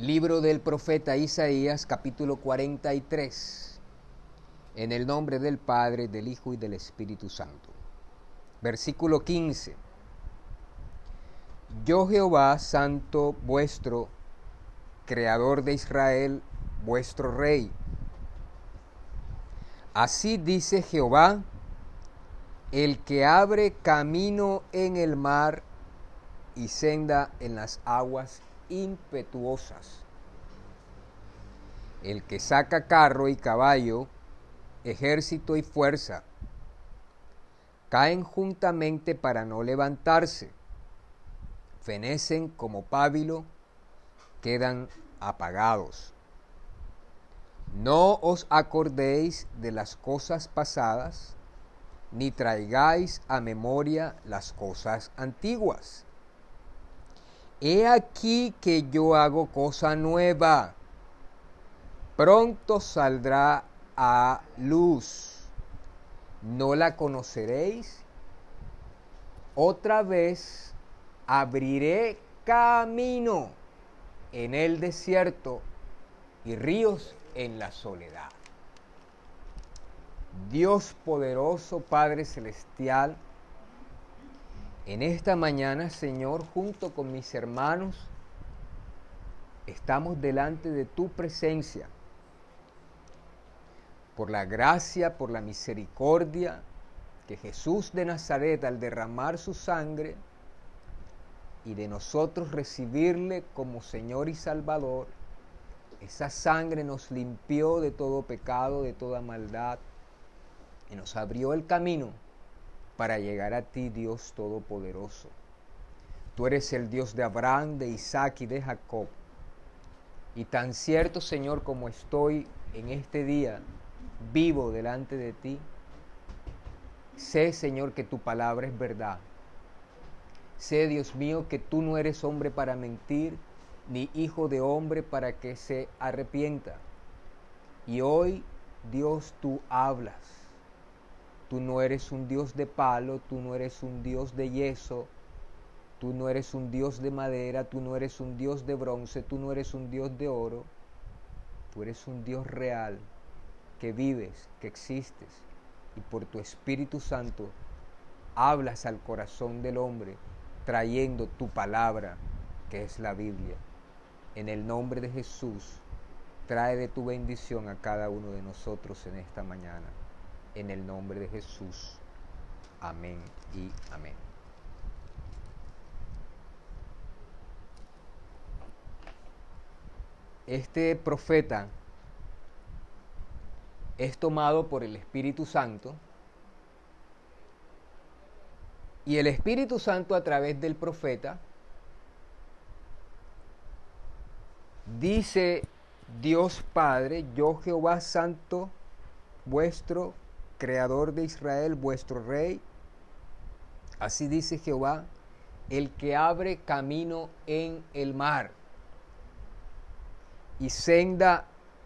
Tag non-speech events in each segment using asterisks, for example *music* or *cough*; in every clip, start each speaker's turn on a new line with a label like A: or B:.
A: Libro del profeta Isaías capítulo 43. En el nombre del Padre, del Hijo y del Espíritu Santo. Versículo 15. Yo Jehová, santo vuestro, creador de Israel, vuestro rey. Así dice Jehová, el que abre camino en el mar y senda en las aguas impetuosas. El que saca carro y caballo, ejército y fuerza, caen juntamente para no levantarse, fenecen como pábilo, quedan apagados. No os acordéis de las cosas pasadas, ni traigáis a memoria las cosas antiguas He aquí que yo hago cosa nueva. Pronto saldrá a luz. ¿No la conoceréis? Otra vez abriré camino en el desierto y ríos en la soledad. Dios poderoso, Padre Celestial, en esta mañana, Señor, junto con mis hermanos, estamos delante de tu presencia. Por la gracia, por la misericordia que Jesús de Nazaret al derramar su sangre y de nosotros recibirle como Señor y Salvador, esa sangre nos limpió de todo pecado, de toda maldad y nos abrió el camino para llegar a ti, Dios Todopoderoso. Tú eres el Dios de Abraham, de Isaac y de Jacob. Y tan cierto, Señor, como estoy en este día vivo delante de ti, sé, Señor, que tu palabra es verdad. Sé, Dios mío, que tú no eres hombre para mentir, ni hijo de hombre para que se arrepienta. Y hoy, Dios, tú hablas Tú no eres un Dios de palo, tú no eres un Dios de yeso, tú no eres un Dios de madera, tú no eres un Dios de bronce, tú no eres un Dios de oro, tú eres un Dios real, que vives, que existes, y por tu Espíritu Santo hablas al corazón del hombre, trayendo tu palabra, que es la Biblia. En el nombre de Jesús, trae de tu bendición a cada uno de nosotros en esta mañana en el nombre de Jesús. Amén y amén. Este profeta es tomado por el Espíritu Santo y el Espíritu Santo a través del profeta dice Dios Padre, yo Jehová Santo, vuestro Creador de Israel, vuestro Rey. Así dice Jehová, el que abre camino en el mar y senda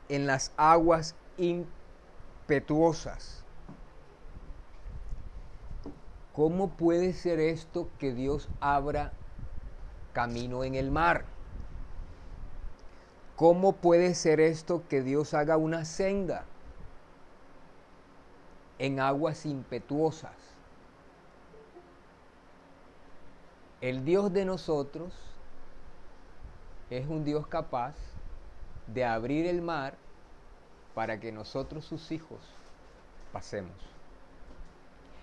A: en las aguas ¿Cómo puede ser esto que Dios abra camino en el mar? ¿Cómo puede ser esto que Dios haga una senda? en aguas impetuosas. El Dios de nosotros es un Dios capaz de abrir el mar para que nosotros, sus hijos, pasemos.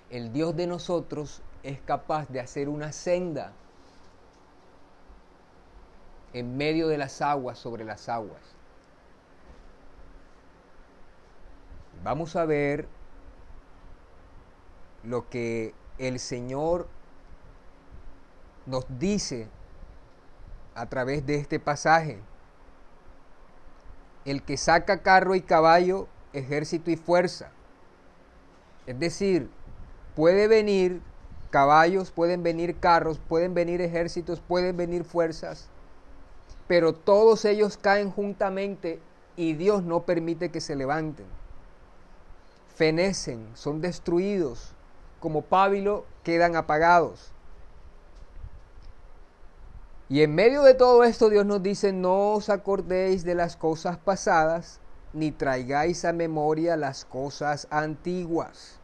A: El Dios de nosotros es capaz de hacer una senda en medio de las aguas, sobre las aguas. Vamos a ver lo que el Señor nos dice a través de este pasaje. El que saca carro y caballo, ejército y fuerza. Es decir, puede venir caballos, pueden venir carros, pueden venir ejércitos, pueden venir fuerzas, pero todos ellos caen juntamente y Dios no permite que se levanten. Fenecen, son destruidos, como pábilo quedan apagados. Y en medio de todo esto Dios nos dice, no os acordéis de las cosas pasadas, ni traigáis a memoria las cosas antiguas.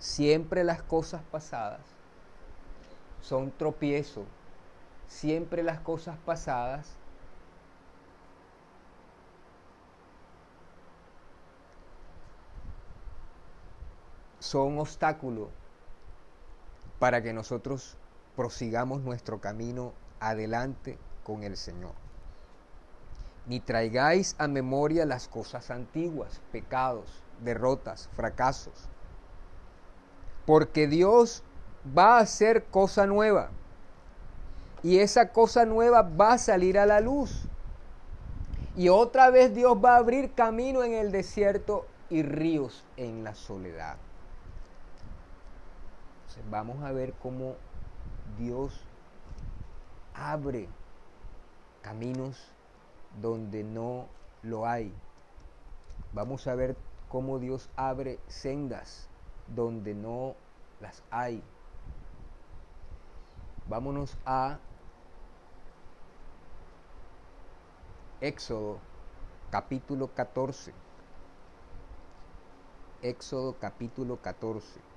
A: Siempre las cosas pasadas son tropiezo. Siempre las cosas pasadas son obstáculo para que nosotros prosigamos nuestro camino adelante con el Señor. Ni traigáis a memoria las cosas antiguas, pecados, derrotas, fracasos. Porque Dios va a hacer cosa nueva. Y esa cosa nueva va a salir a la luz. Y otra vez Dios va a abrir camino en el desierto y ríos en la soledad. Entonces vamos a ver cómo Dios abre caminos donde no lo hay. Vamos a ver cómo Dios abre sendas donde no las hay. Vámonos a Éxodo capítulo 14. Éxodo capítulo 14.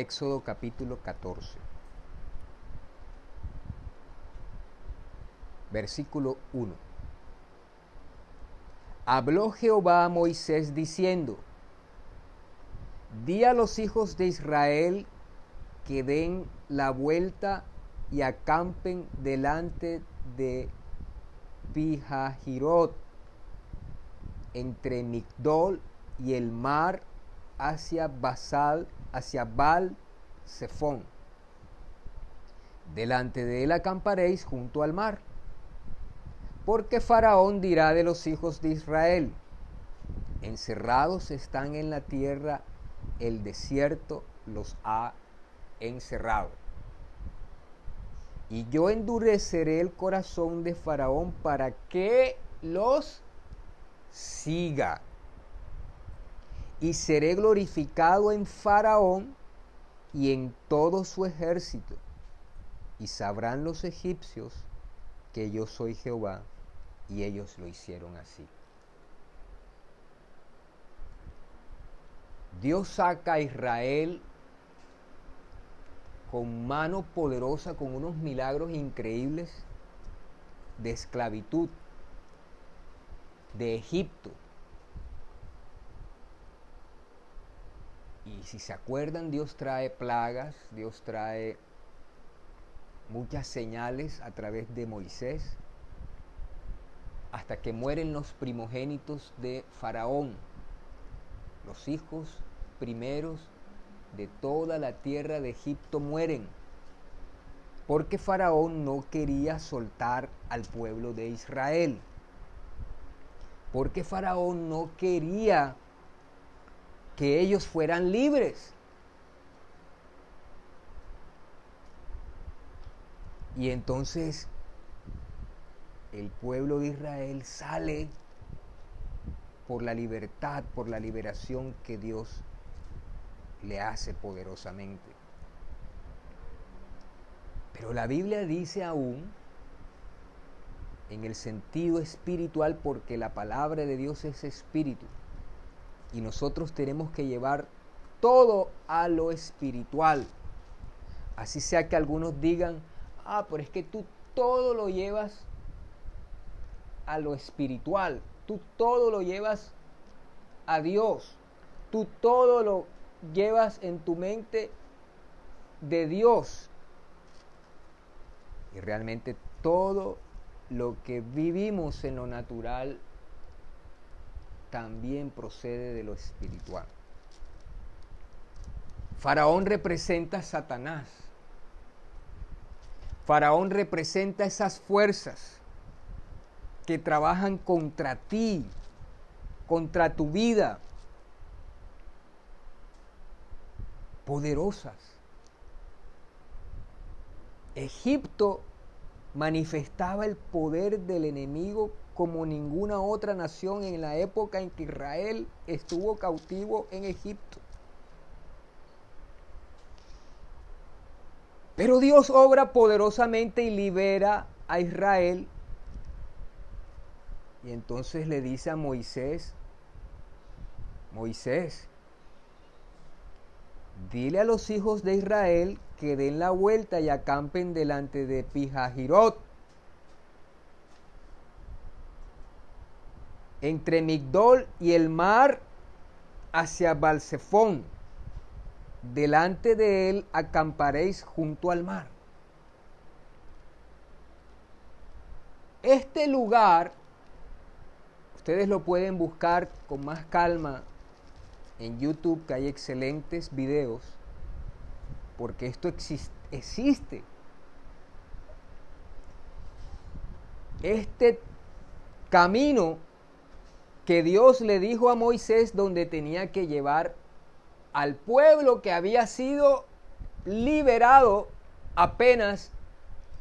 A: Éxodo capítulo 14. Versículo 1. Habló Jehová a Moisés diciendo, Di a los hijos de Israel que den la vuelta y acampen delante de Pijahirot, entre Migdol y el mar hacia Basal hacia Baal Zephón. Delante de él acamparéis junto al mar. Porque Faraón dirá de los hijos de Israel, encerrados están en la tierra, el desierto los ha encerrado. Y yo endureceré el corazón de Faraón para que los siga y seré glorificado en Faraón y en todo su ejército, y sabrán los egipcios que yo soy Jehová, y ellos lo hicieron así. Dios saca a Israel con mano poderosa, con unos milagros increíbles de esclavitud de Egipto Y si se acuerdan, Dios trae plagas, Dios trae muchas señales a través de Moisés, hasta que mueren los primogénitos de Faraón, los hijos primeros de toda la tierra de Egipto mueren, porque Faraón no quería soltar al pueblo de Israel, porque Faraón no quería que ellos fueran libres. Y entonces el pueblo de Israel sale por la libertad, por la liberación que Dios le hace poderosamente. Pero la Biblia dice aún, en el sentido espiritual, porque la palabra de Dios es espíritu, y nosotros tenemos que llevar todo a lo espiritual. Así sea que algunos digan, ah, pero es que tú todo lo llevas a lo espiritual, tú todo lo llevas a Dios, tú todo lo llevas en tu mente de Dios. Y realmente todo lo que vivimos en lo natural también procede de lo espiritual. Faraón representa a Satanás. Faraón representa esas fuerzas que trabajan contra ti, contra tu vida, poderosas. Egipto manifestaba el poder del enemigo como ninguna otra nación en la época en que Israel estuvo cautivo en Egipto. Pero Dios obra poderosamente y libera a Israel. Y entonces le dice a Moisés, Moisés, dile a los hijos de Israel que den la vuelta y acampen delante de Pijajirot, entre Migdol y el mar hacia Balsefón delante de él acamparéis junto al mar. Este lugar, ustedes lo pueden buscar con más calma en YouTube, que hay excelentes videos, porque esto existe. Este camino que Dios le dijo a Moisés donde tenía que llevar al pueblo que había sido liberado apenas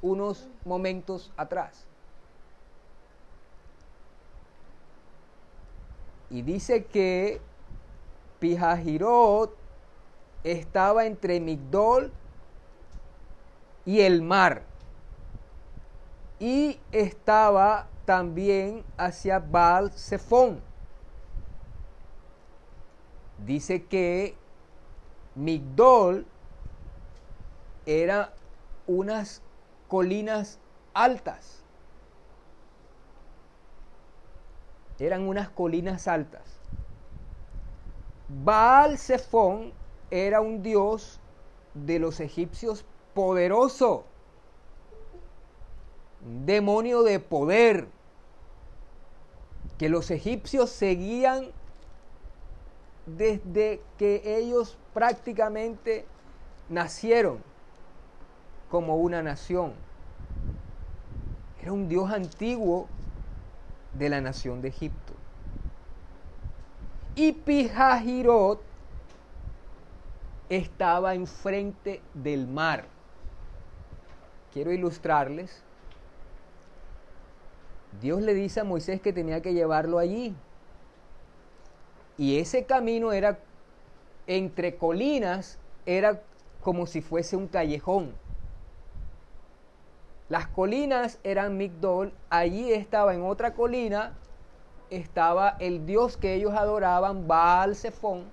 A: unos momentos atrás. Y dice que Pijajirot estaba entre Migdol y el mar. Y estaba también hacia Baal Zephon. Dice que Migdol era unas colinas altas. Eran unas colinas altas. Baal Zephon era un dios de los egipcios poderoso, un demonio de poder, que los egipcios seguían desde que ellos prácticamente nacieron como una nación. Era un Dios antiguo de la nación de Egipto. Y Pijajirot estaba enfrente del mar. Quiero ilustrarles. Dios le dice a Moisés que tenía que llevarlo allí. Y ese camino era entre colinas, era como si fuese un callejón. Las colinas eran Migdol, allí estaba en otra colina, estaba el dios que ellos adoraban, Baal Zephon,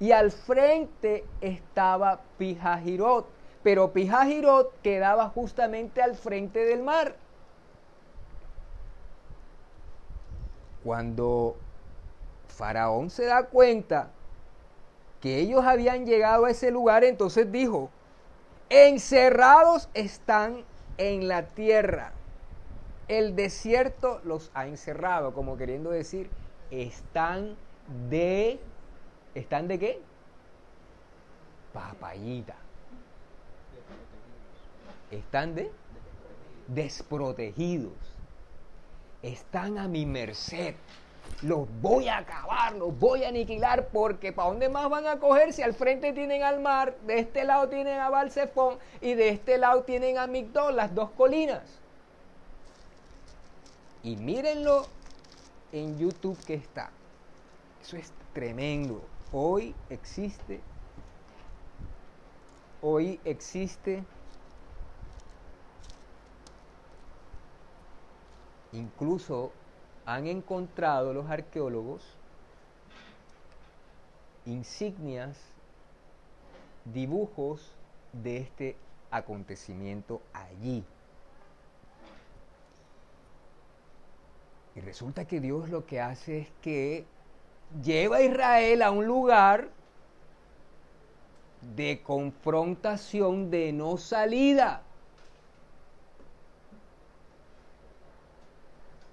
A: y al frente estaba Pijajirot, pero Pijajirot quedaba justamente al frente del mar. Cuando Faraón se da cuenta que ellos habían llegado a ese lugar, entonces dijo, encerrados están en la tierra. El desierto los ha encerrado, como queriendo decir, están de... ¿Están de qué? Papayita. Están de desprotegidos. Están a mi merced los voy a acabar, los voy a aniquilar, porque ¿para dónde más van a coger si al frente tienen al mar, de este lado tienen a Balsefón y de este lado tienen a Migdol, las dos colinas? Y mírenlo en YouTube que está. Eso es tremendo. Hoy existe, hoy existe incluso han encontrado los arqueólogos insignias, dibujos de este acontecimiento allí. Y resulta que Dios lo que hace es que lleva a Israel a un lugar de confrontación de no salida.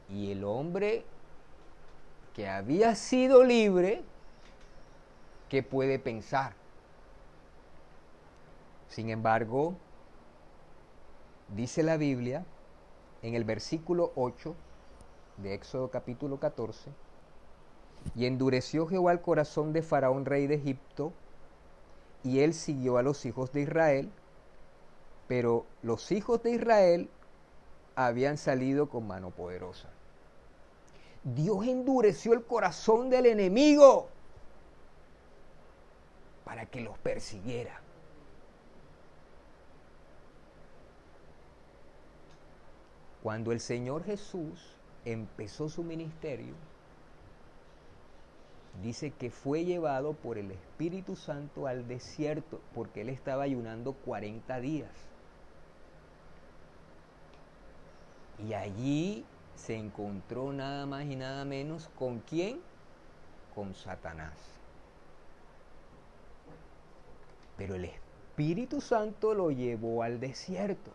A: Y el hombre que había sido libre, ¿qué puede pensar? Sin embargo, dice la Biblia en el versículo 8 de Éxodo capítulo 14, y endureció Jehová el corazón de Faraón, rey de Egipto, y él siguió a los hijos de Israel, pero los hijos de Israel habían salido con mano poderosa. Dios endureció el corazón del enemigo para que los persiguiera. Cuando el Señor Jesús empezó su ministerio, dice que fue llevado por el Espíritu Santo al desierto porque él estaba ayunando 40 días. Y allí se encontró nada más y nada menos con quién? Con Satanás. Pero el Espíritu Santo lo llevó al desierto.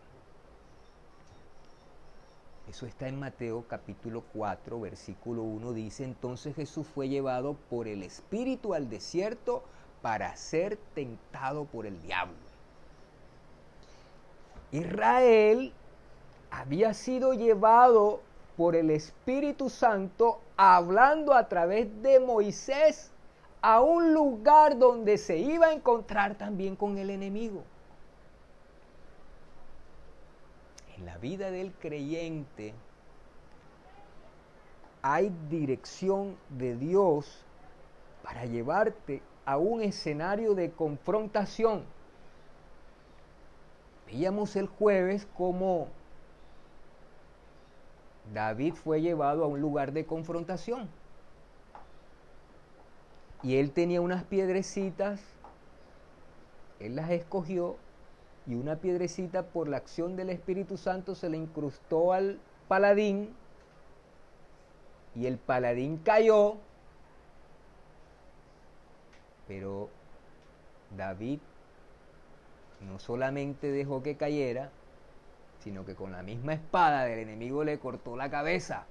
A: Eso está en Mateo capítulo 4, versículo 1. Dice, entonces Jesús fue llevado por el Espíritu al desierto para ser tentado por el diablo. Israel había sido llevado por el Espíritu Santo hablando a través de Moisés a un lugar donde se iba a encontrar también con el enemigo. En la vida del creyente hay dirección de Dios para llevarte a un escenario de confrontación. Veíamos el jueves cómo David fue llevado a un lugar de confrontación. Y él tenía unas piedrecitas, él las escogió y una piedrecita por la acción del Espíritu Santo se le incrustó al paladín y el paladín cayó, pero David no solamente dejó que cayera, sino que con la misma espada del enemigo le cortó la cabeza.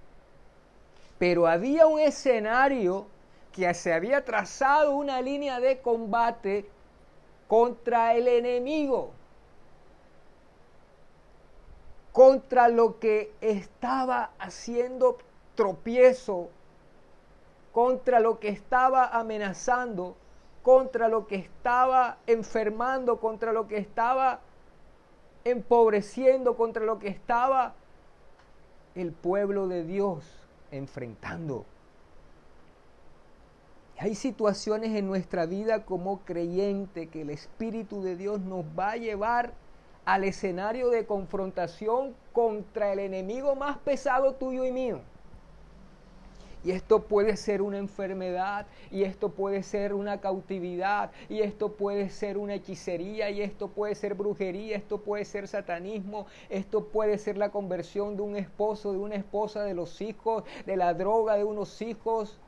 A: Pero había un escenario que se había trazado una línea de combate contra el enemigo, contra lo que estaba haciendo tropiezo, contra lo que estaba amenazando, contra lo que estaba enfermando, contra lo que estaba empobreciendo contra lo que estaba el pueblo de Dios enfrentando. Hay situaciones en nuestra vida como creyente que el Espíritu de Dios nos va a llevar al escenario de confrontación contra el enemigo más pesado tuyo y mío. Y esto puede ser una enfermedad, y esto puede ser una cautividad, y esto puede ser una hechicería, y esto puede ser brujería, esto puede ser satanismo, esto puede ser la conversión de un esposo, de una esposa, de los hijos, de la droga de unos hijos.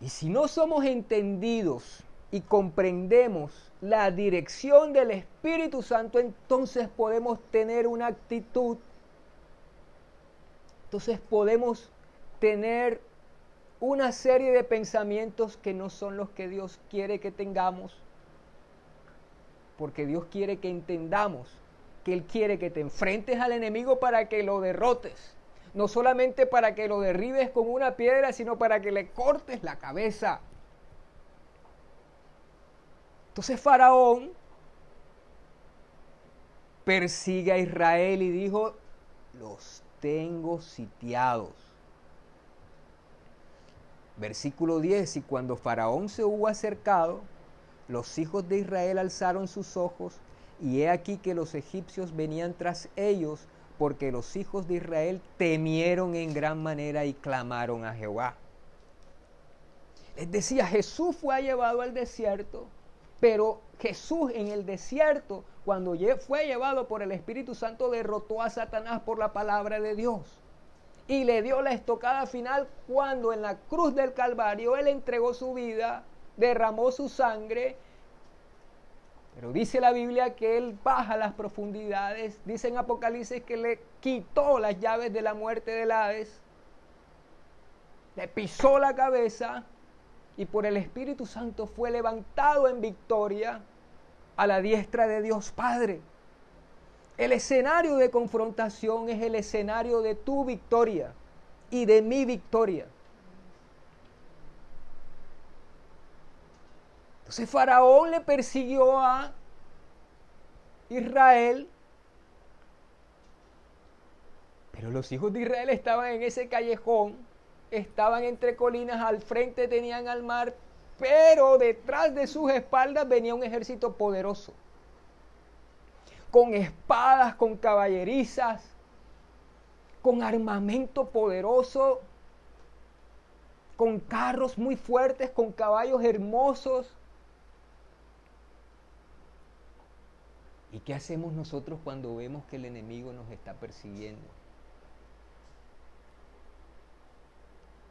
A: Y si no somos entendidos y comprendemos la dirección del Espíritu Santo, entonces podemos tener una actitud entonces podemos tener una serie de pensamientos que no son los que Dios quiere que tengamos, porque Dios quiere que entendamos que Él quiere que te enfrentes al enemigo para que lo derrotes, no solamente para que lo derribes con una piedra, sino para que le cortes la cabeza. Entonces Faraón persigue a Israel y dijo, los tengo sitiados. Versículo 10, y cuando Faraón se hubo acercado, los hijos de Israel alzaron sus ojos, y he aquí que los egipcios venían tras ellos, porque los hijos de Israel temieron en gran manera y clamaron a Jehová. Les decía, Jesús fue llevado al desierto, pero Jesús en el desierto cuando fue llevado por el Espíritu Santo, derrotó a Satanás por la palabra de Dios. Y le dio la estocada final cuando en la cruz del Calvario Él entregó su vida, derramó su sangre. Pero dice la Biblia que Él baja las profundidades. Dice en Apocalipsis que le quitó las llaves de la muerte del Hades. Le pisó la cabeza y por el Espíritu Santo fue levantado en victoria a la diestra de Dios Padre. El escenario de confrontación es el escenario de tu victoria y de mi victoria. Entonces Faraón le persiguió a Israel, pero los hijos de Israel estaban en ese callejón, estaban entre colinas, al frente tenían al mar, pero detrás de sus espaldas venía un ejército poderoso, con espadas, con caballerizas, con armamento poderoso, con carros muy fuertes, con caballos hermosos. ¿Y qué hacemos nosotros cuando vemos que el enemigo nos está persiguiendo?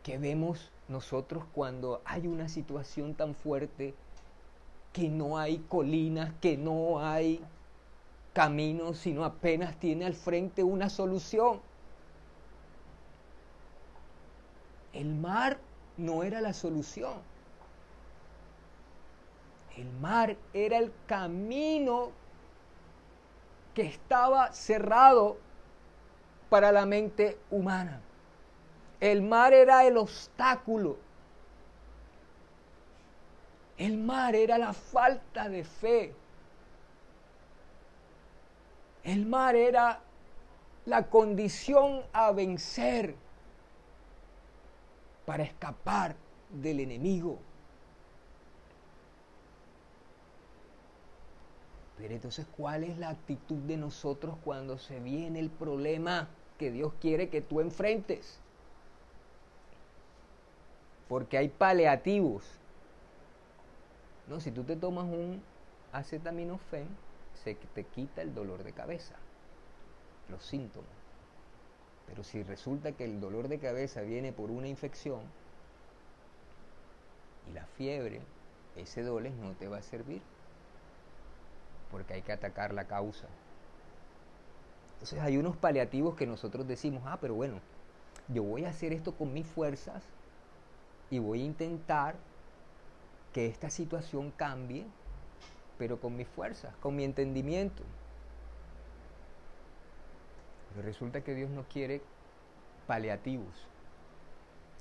A: ¿Qué vemos nosotros cuando hay una situación tan fuerte que no hay colinas, que no hay caminos, sino apenas tiene al frente una solución? El mar no era la solución. El mar era el camino que estaba cerrado para la mente humana. El mar era el obstáculo. El mar era la falta de fe. El mar era la condición a vencer para escapar del enemigo. Pero entonces, ¿cuál es la actitud de nosotros cuando se viene el problema que Dios quiere que tú enfrentes? Porque hay paliativos. No, si tú te tomas un acetaminofén, se te quita el dolor de cabeza, los síntomas. Pero si resulta que el dolor de cabeza viene por una infección y la fiebre, ese doles no te va a servir. Porque hay que atacar la causa. Entonces hay unos paliativos que nosotros decimos, ah, pero bueno, yo voy a hacer esto con mis fuerzas y voy a intentar que esta situación cambie, pero con mis fuerzas, con mi entendimiento. Pero resulta que Dios no quiere paliativos.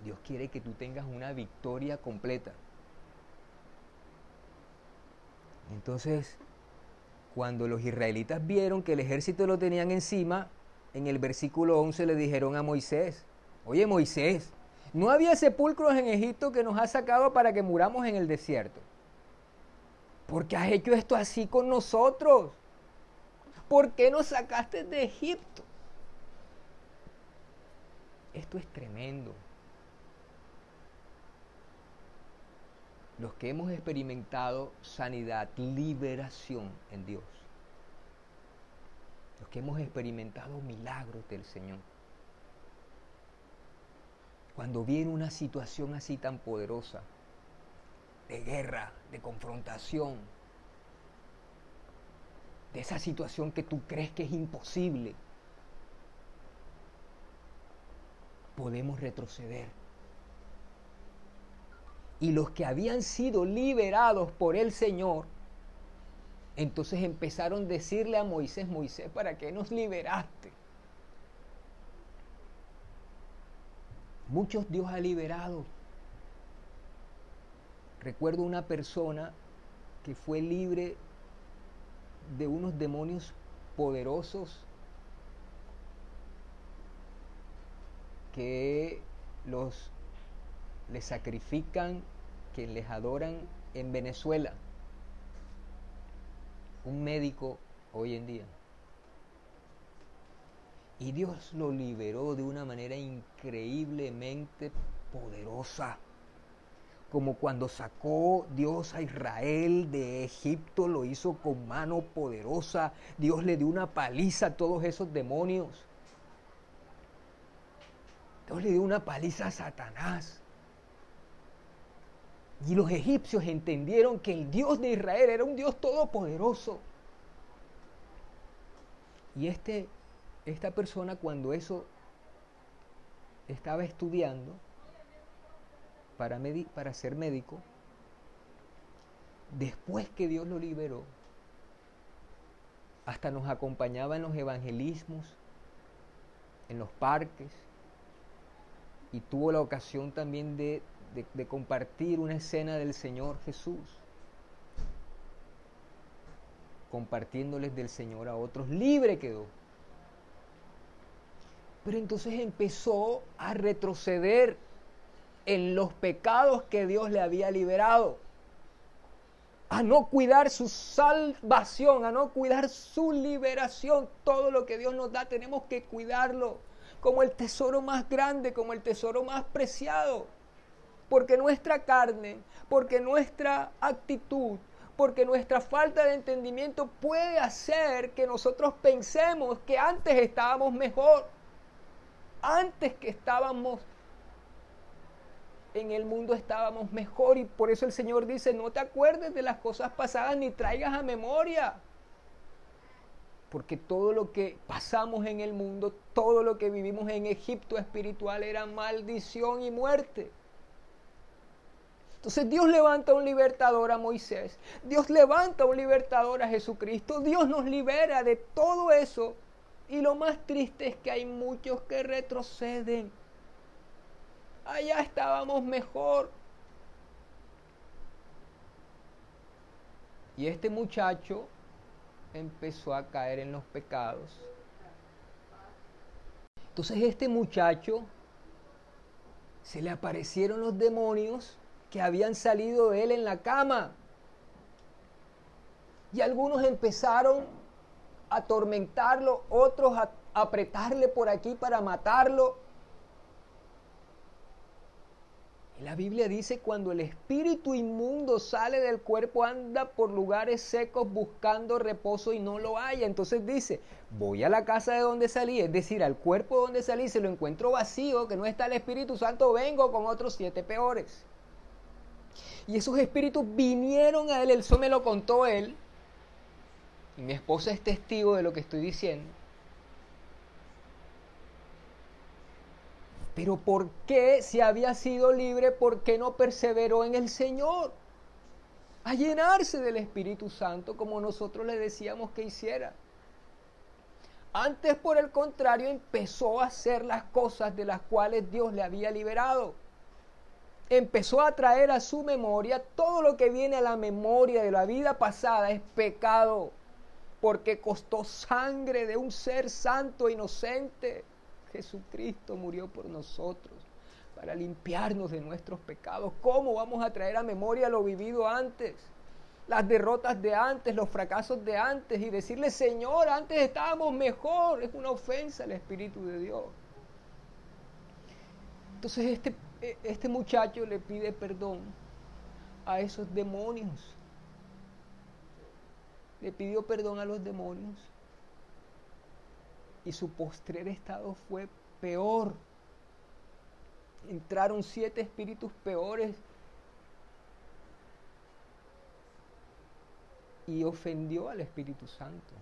A: Dios quiere que tú tengas una victoria completa. Entonces, cuando los israelitas vieron que el ejército lo tenían encima, en el versículo 11 le dijeron a Moisés, oye Moisés, no había sepulcros en Egipto que nos ha sacado para que muramos en el desierto. ¿Por qué has hecho esto así con nosotros? ¿Por qué nos sacaste de Egipto? Esto es tremendo. Los que hemos experimentado sanidad, liberación en Dios. Los que hemos experimentado milagros del Señor. Cuando viene una situación así tan poderosa, de guerra, de confrontación, de esa situación que tú crees que es imposible, podemos retroceder. Y los que habían sido liberados por el Señor, entonces empezaron a decirle a Moisés, Moisés, ¿para qué nos liberaste? Muchos Dios ha liberado. Recuerdo una persona que fue libre de unos demonios poderosos que los les sacrifican, que les adoran en Venezuela. Un médico hoy en día. Y Dios lo liberó de una manera increíblemente poderosa. Como cuando sacó Dios a Israel de Egipto, lo hizo con mano poderosa. Dios le dio una paliza a todos esos demonios. Dios le dio una paliza a Satanás. Y los egipcios entendieron que el Dios de Israel era un Dios todopoderoso. Y este esta persona cuando eso estaba estudiando, para, para ser médico, después que Dios lo liberó, hasta nos acompañaba en los evangelismos, en los parques, y tuvo la ocasión también de, de compartir una escena del Señor Jesús compartiéndoles del Señor a otros, libre quedó. Pero entonces empezó a retroceder en los pecados que Dios le había liberado, a no cuidar su salvación, a no cuidar su liberación. Todo lo que Dios nos da tenemos que cuidarlo como el tesoro más grande, como el tesoro más preciado. Porque nuestra carne, porque nuestra actitud, porque nuestra falta de entendimiento puede hacer que nosotros pensemos que antes estábamos mejor, antes que estábamos en el mundo estábamos mejor y por eso el Señor dice, no te acuerdes de las cosas pasadas ni traigas a memoria. Porque todo lo que pasamos en el mundo, todo lo que vivimos en Egipto espiritual era maldición y muerte. Entonces Dios levanta un libertador a Moisés, Dios levanta un libertador a Jesucristo, Dios nos libera de todo eso. Y lo más triste es que hay muchos que retroceden. Allá estábamos mejor. Y este muchacho empezó a caer en los pecados. Entonces este muchacho se le aparecieron los demonios que habían salido de él en la cama. Y algunos empezaron atormentarlo, otros a apretarle por aquí para matarlo. la Biblia dice, cuando el espíritu inmundo sale del cuerpo, anda por lugares secos buscando reposo y no lo haya. Entonces dice, voy a la casa de donde salí, es decir, al cuerpo de donde salí, se lo encuentro vacío, que no está el Espíritu Santo, vengo con otros siete peores. Y esos espíritus vinieron a él, eso me lo contó él. Y mi esposa es testigo de lo que estoy diciendo. Pero ¿por qué si había sido libre, por qué no perseveró en el Señor? A llenarse del Espíritu Santo como nosotros le decíamos que hiciera. Antes, por el contrario, empezó a hacer las cosas de las cuales Dios le había liberado empezó a traer a su memoria todo lo que viene a la memoria de la vida pasada es pecado, porque costó sangre de un ser santo, inocente. Jesucristo murió por nosotros para limpiarnos de nuestros pecados. ¿Cómo vamos a traer a memoria lo vivido antes? Las derrotas de antes, los fracasos de antes y decirle, Señor, antes estábamos mejor. Es una ofensa al Espíritu de Dios. Entonces este e, este muchacho le pide perdón a esos demonios. Le pidió perdón a los demonios. Y su postrer estado fue peor. Entraron siete espíritus peores. Y ofendió al Espíritu Santo.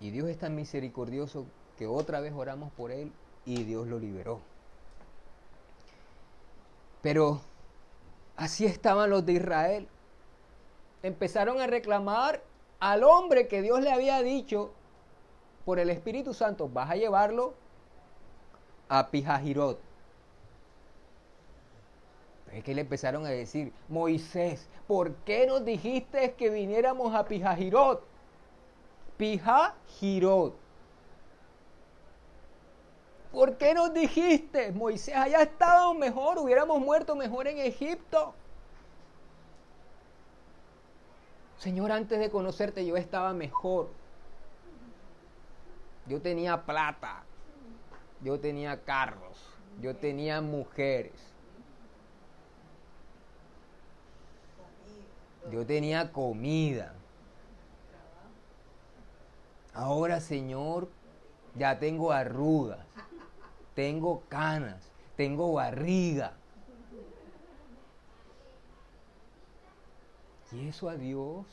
A: Y Dios es tan misericordioso que otra vez oramos por él y Dios lo liberó. Pero así estaban los de Israel. Empezaron a reclamar al hombre que Dios le había dicho por el Espíritu Santo, vas a llevarlo a Pijajirot. Es que le empezaron a decir, Moisés, ¿por qué nos dijiste que viniéramos a Pijajirot? Pijajirot ¿Por qué nos dijiste, Moisés, allá estábamos mejor, hubiéramos muerto mejor en Egipto? Señor, antes de conocerte yo estaba mejor. Yo tenía plata, yo tenía carros, yo tenía mujeres. Yo tenía comida. Ahora, Señor, ya tengo arrugas tengo canas, tengo barriga. Y eso a Dios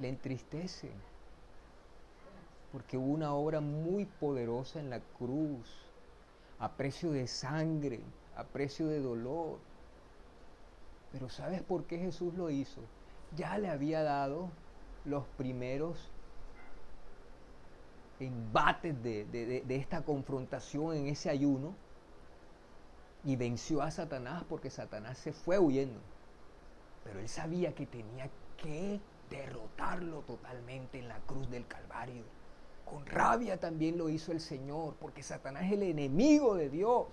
A: le entristece, porque hubo una obra muy poderosa en la cruz a precio de sangre, a precio de dolor. Pero ¿sabes por qué Jesús lo hizo? Ya le había dado los primeros embates de, de, esta confrontación en ese ayuno y venció a Satanás porque Satanás se fue huyendo. Pero él sabía que tenía que derrotarlo totalmente en la cruz del Calvario. Con rabia también lo hizo el Señor, porque Satanás es el enemigo de Dios.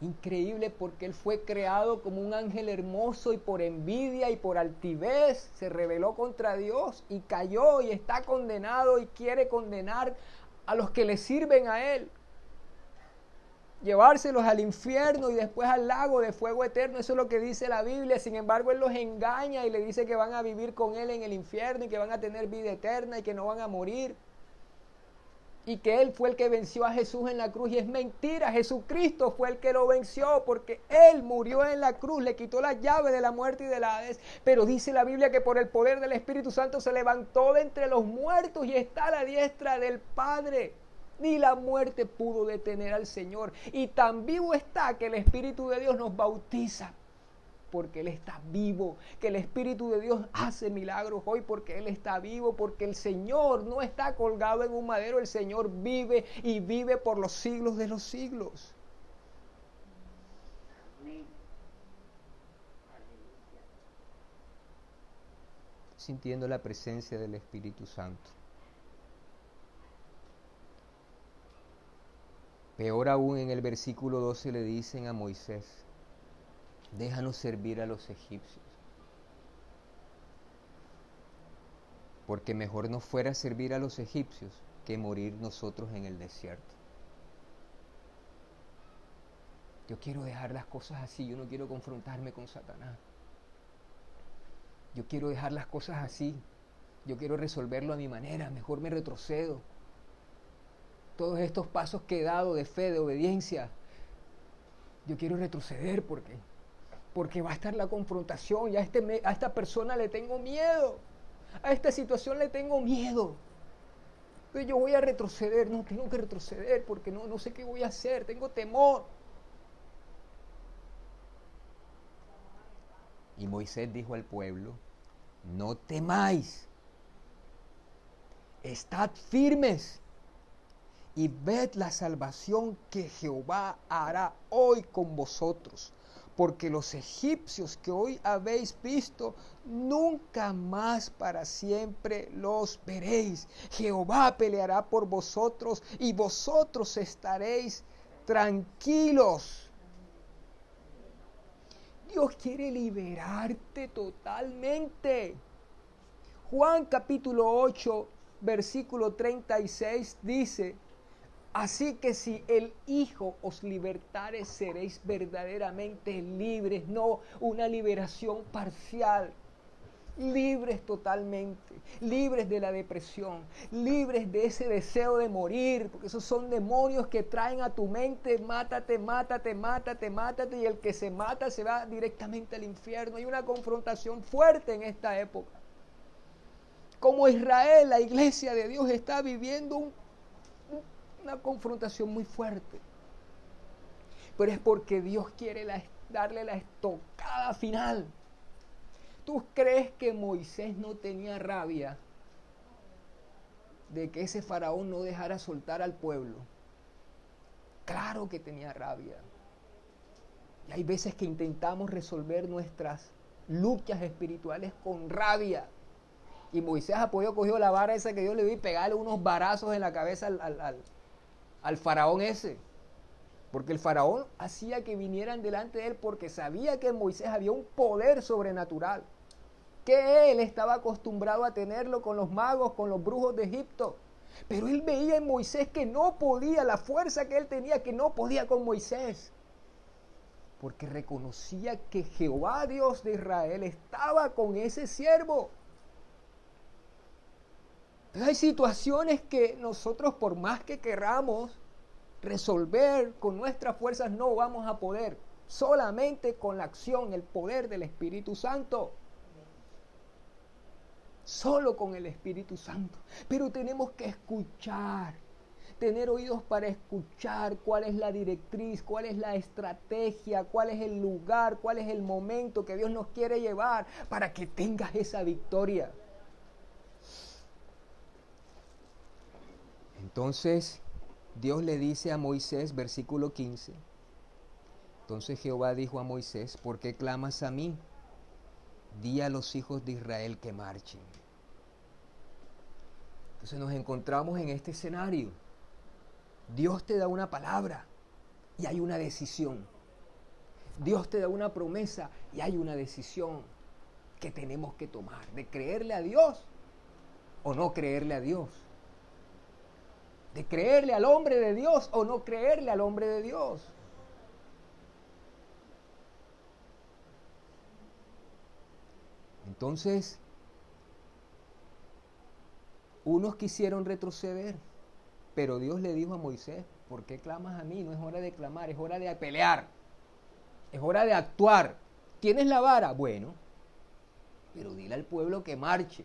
A: Increíble porque él fue creado como un ángel hermoso y por envidia y por altivez se rebeló contra Dios y cayó y está condenado y quiere condenar a los que le sirven a él llevárselos al infierno y después al lago de fuego eterno. Eso es lo que dice la Biblia. Sin embargo, Él los engaña y le dice que van a vivir con Él en el infierno y que van a tener vida eterna y que no van a morir. Y que Él fue el que venció a Jesús en la cruz. Y es mentira, Jesucristo fue el que lo venció porque Él murió en la cruz, le quitó la llave de la muerte y de la Hades. Pero dice la Biblia que por el poder del Espíritu Santo se levantó de entre los muertos y está a la diestra del Padre ni la muerte pudo detener al Señor. Y tan vivo está que el Espíritu de Dios nos bautiza porque Él está vivo, que el Espíritu de Dios hace milagros hoy porque Él está vivo, porque el Señor no está colgado en un madero, el Señor vive y vive por los siglos de los siglos. Sintiendo la presencia del Espíritu Santo. Peor aún en el versículo 12 le dicen a Moisés, déjanos servir a los egipcios. Porque mejor nos fuera servir a los egipcios que morir nosotros en el desierto. Yo quiero dejar las cosas así, yo no quiero confrontarme con Satanás. Yo quiero dejar las cosas así. Yo quiero resolverlo a mi manera, mejor me retrocedo todos estos pasos que he dado de fe, de obediencia, yo quiero retroceder porque, porque va a estar la confrontación y a, este, a esta persona le tengo miedo, a esta situación le tengo miedo. Entonces yo voy a retroceder, no tengo que retroceder porque no, no sé qué voy a hacer, tengo temor. Y Moisés dijo al pueblo, no temáis, estad firmes y ved la salvación que Jehová hará hoy con vosotros. Porque los egipcios que hoy habéis visto, nunca más para siempre los veréis. Jehová peleará por vosotros y vosotros estaréis tranquilos. Dios quiere liberarte totalmente. Juan capítulo 8, versículo 36 dice, Así que si el Hijo os libertare, seréis verdaderamente libres, no una liberación parcial. Libres totalmente, libres de la depresión, libres de ese deseo de morir, porque esos son demonios que traen a tu mente, mátate, mátate, mátate, mátate, y el que se mata se va directamente al infierno. Hay una confrontación fuerte en esta época. Como Israel, la iglesia de Dios está viviendo un una confrontación muy fuerte. Pero es porque Dios quiere darle la estocada final. ¿Tú crees que Moisés no tenía rabia de que ese faraón no dejara soltar al pueblo? Claro que tenía rabia. Y hay veces que intentamos resolver nuestras luchas espirituales con rabia. Y Moisés apoyó, cogió la vara esa que Dios le dio y pegarle unos varazos en la cabeza al faraón ese. Porque el faraón hacía que vinieran delante de él porque sabía que en Moisés había un poder sobrenatural. Que él estaba acostumbrado a tenerlo con los magos, con los brujos de Egipto. Pero él veía en Moisés que no podía, la fuerza que él tenía, que no podía con Moisés. Porque reconocía que Jehová Dios de Israel estaba con ese siervo hay situaciones que nosotros por más que queramos resolver con nuestras fuerzas no vamos a poder. Solamente con la acción, el poder del Espíritu Santo. Solo con el Espíritu Santo. Pero tenemos que escuchar. tener oídos para escuchar cuál es la directriz, cuál es la estrategia, cuál es el lugar, cuál es el momento que Dios nos quiere llevar para que tengas esa victoria. Entonces Dios le dice a Moisés, versículo 15, entonces Jehová dijo a Moisés, ¿por qué clamas a mí? Di a los hijos de Israel que marchen. Entonces nos encontramos en este escenario. Dios te da una palabra y hay una decisión. Dios te da una promesa y hay una decisión que tenemos que tomar, de creerle a Dios o no creerle a Dios. De creerle al hombre de Dios o no creerle al hombre de Dios. Entonces, unos quisieron retroceder, pero Dios le dijo a Moisés, ¿por qué clamas a mí? No es hora de clamar, es hora de pelear, es hora de actuar. ¿Tienes la vara? Bueno, pero dile al pueblo que marche.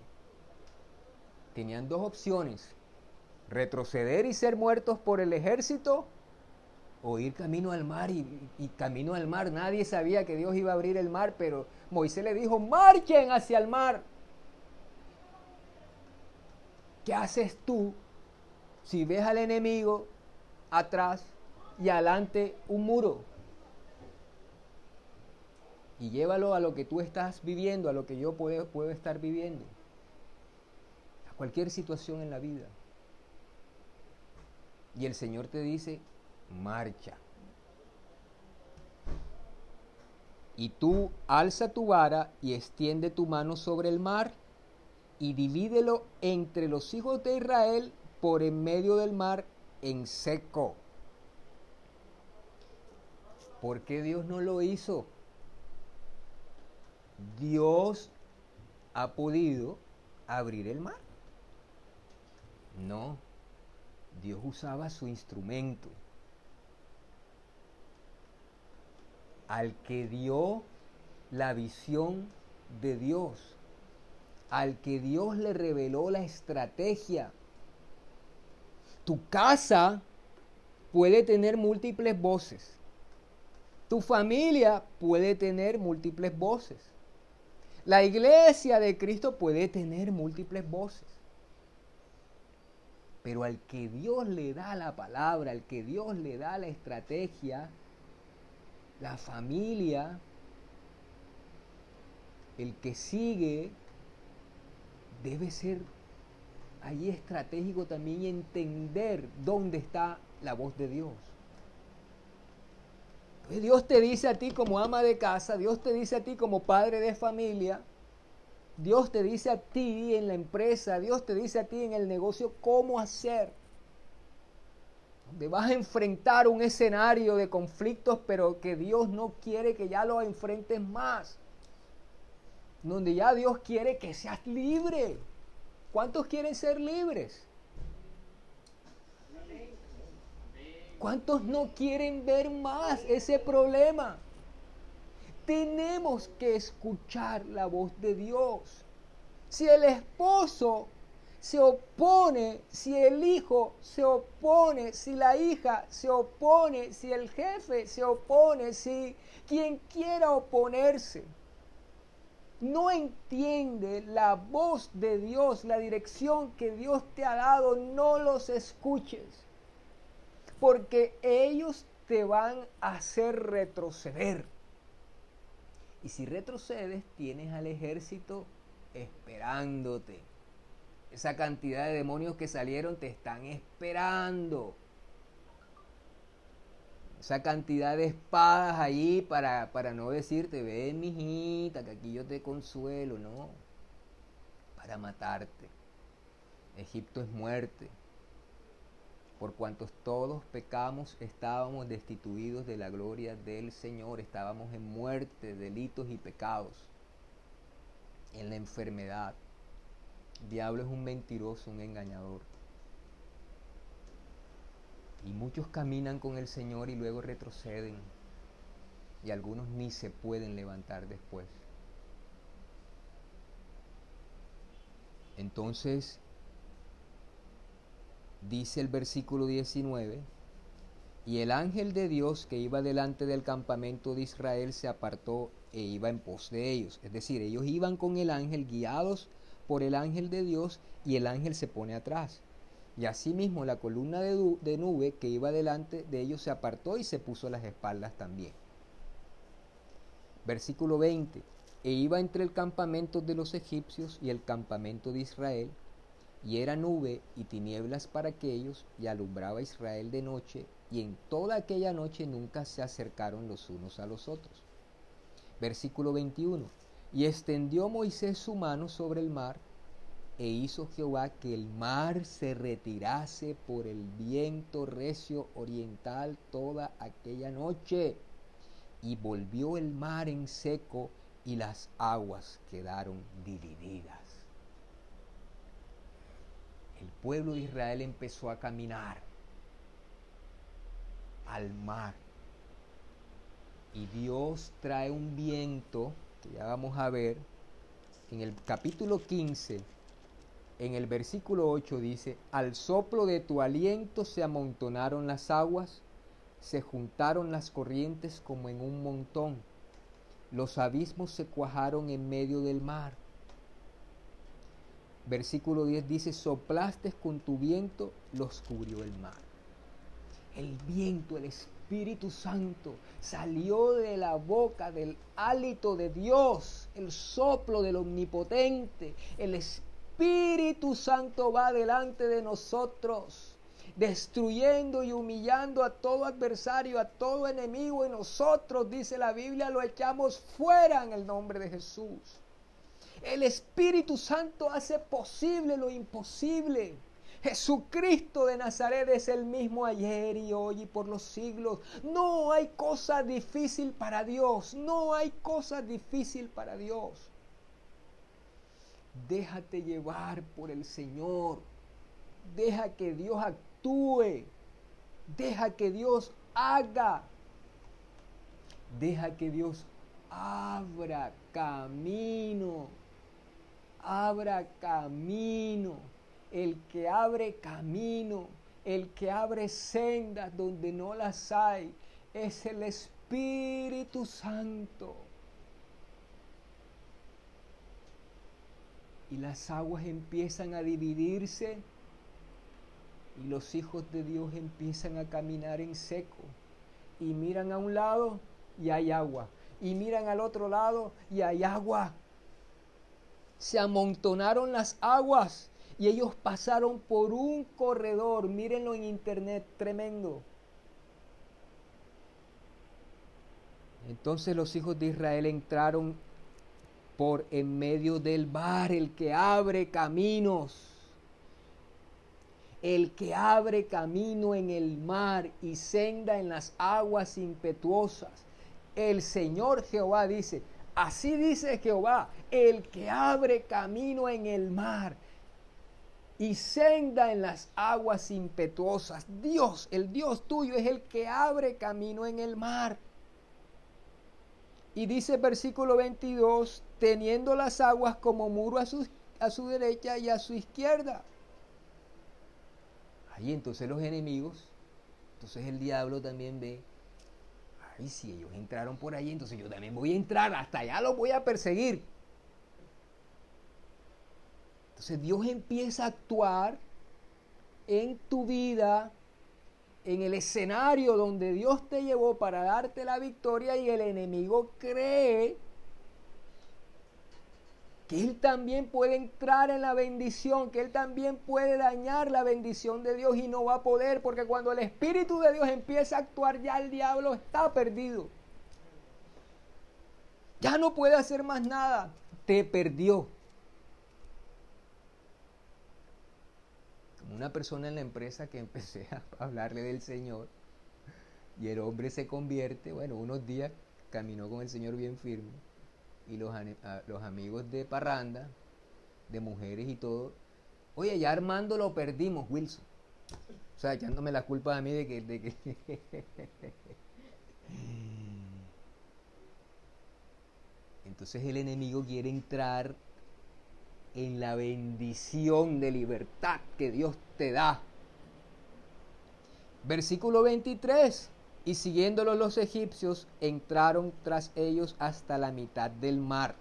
A: Tenían dos opciones, retroceder y ser muertos por el ejército o ir camino al mar y, camino al mar. Nadie sabía que Dios iba a abrir el mar, pero Moisés le dijo, marchen hacia el mar. ¿Qué haces tú si ves al enemigo atrás y adelante un muro? Y llévalo a lo que tú estás viviendo, a lo que yo puedo, puedo estar viviendo. A cualquier situación en la vida. Y el Señor te dice, marcha. Y tú alza tu vara y extiende tu mano sobre el mar y divídelo entre los hijos de Israel por en medio del mar en seco. ¿Por qué Dios no lo hizo? Dios ha podido abrir el mar. No, Dios usaba su instrumento. Al que dio la visión de Dios al que Dios le reveló la estrategia. Tu casa puede tener múltiples voces. Tu familia puede tener múltiples voces. La iglesia de Cristo puede tener múltiples voces. Pero al que Dios le da la palabra, al que Dios le da la estrategia, la familia, el que sigue debe ser ahí estratégico también entender dónde está la voz de Dios. Dios te dice a ti como ama de casa, Dios te dice a ti como padre de familia, Dios te dice a ti en la empresa, Dios te dice a ti en el negocio cómo hacer. Donde vas a enfrentar un escenario de conflictos, pero que Dios no quiere que ya lo enfrentes más donde ya Dios quiere que seas libre. ¿Cuántos quieren ser libres? ¿Cuántos no quieren ver más ese problema? Tenemos que escuchar la voz de Dios. Si el esposo se opone, si el hijo se opone, si la hija se opone, si el jefe se opone, si quien quiera oponerse, no entiende la voz de Dios, la dirección que Dios te ha dado, no los escuches. Porque ellos te van a hacer retroceder. Y si retrocedes, tienes al ejército esperándote. Esa cantidad de demonios que salieron te están esperando esa cantidad de espadas allí para, para no decirte, ven mijita, que aquí yo te consuelo, no, para matarte. Egipto es muerte. Por cuantos todos pecamos, estábamos destituidos de la gloria del Señor, estábamos en muerte, delitos y pecados, en la enfermedad. Diablo es un mentiroso, un engañador. Y muchos caminan con el Señor y luego retroceden. Y algunos ni se pueden levantar después. Entonces, Dice el versículo 19, y el ángel de Dios que iba delante del campamento de Israel se apartó e iba en pos de ellos. Es decir, ellos iban con el ángel guiados por el ángel de Dios y el ángel se pone atrás. Y asimismo la columna de, de nube que iba delante de ellos se apartó y se puso las espaldas también. Versículo 20. E iba entre el campamento de los egipcios y el campamento de Israel, y era nube y tinieblas para aquellos, y alumbraba Israel de noche, y en toda aquella noche nunca se acercaron los unos a los otros. Versículo 21. Y extendió Moisés su mano sobre el mar, e hizo Jehová que el mar se retirase por el viento recio oriental toda aquella noche, y volvió el mar en seco, y las aguas quedaron divididas. El pueblo de Israel empezó a caminar al mar. Y Dios trae un viento, que ya vamos a ver, en el capítulo 15, en el versículo 8 dice, al soplo de tu aliento se amontonaron las aguas, se juntaron las corrientes como en un montón, los abismos se cuajaron en medio del mar. Versículo 10 dice, soplaste con tu viento, los cubrió el mar el viento, el Espíritu Santo salió de la boca del hálito de Dios, el soplo del Omnipotente. El Espíritu Santo va delante de nosotros, destruyendo y humillando a todo adversario, a todo enemigo. Y nosotros, dice la Biblia, lo echamos fuera en el nombre de Jesús. El Espíritu Santo hace posible lo imposible. Jesucristo de Nazaret es el mismo ayer y hoy y por los siglos. No hay cosa difícil para Dios. No hay cosa difícil para Dios. Déjate llevar por el Señor. Deja que Dios actúe. Deja que Dios haga. Deja que Dios abra camino. Abra camino el que abre camino, el que abre sendas donde no las hay, es el Espíritu Santo. Y las aguas empiezan a dividirse y los hijos de Dios empiezan a caminar en seco. Y miran a un lado y hay agua. Y miran al otro lado y hay agua. Se amontonaron las aguas y ellos pasaron por un corredor, mírenlo en internet, tremendo. Entonces los hijos de Israel entraron por en medio del mar, el que abre caminos, el que abre camino en el mar y senda en las aguas impetuosas. El Señor Jehová dice, así dice Jehová, el que abre camino en el mar y senda en las aguas impetuosas. Dios, el Dios tuyo, es el que abre camino en el mar. Y dice versículo 22, teniendo las aguas como muro a su, a su derecha y a su izquierda. Ahí entonces los enemigos, entonces el diablo también ve, ay, si ellos entraron por ahí, entonces yo también voy a entrar, hasta allá los voy a perseguir. Entonces Dios empieza a actuar en tu vida, en el escenario donde Dios te llevó para darte la victoria y el enemigo cree que Él también puede entrar en la bendición, que Él también puede dañar la bendición de Dios y no va a poder, porque cuando el Espíritu de Dios empieza a actuar, ya el diablo está perdido. Ya no puede hacer más nada, te perdió. una persona en la empresa que empecé *laughs* a hablarle del Señor y el hombre se convierte, bueno, unos días caminó con el Señor bien firme y los, los amigos de Parranda, de mujeres y todo, oye, ya Armando lo perdimos, Wilson. O sea, echándome la culpa a mí de que... De que *laughs* Entonces el enemigo quiere entrar en la bendición de libertad que Dios te da. Versículo 23. Y siguiéndolos los egipcios, entraron tras ellos hasta la mitad del mar.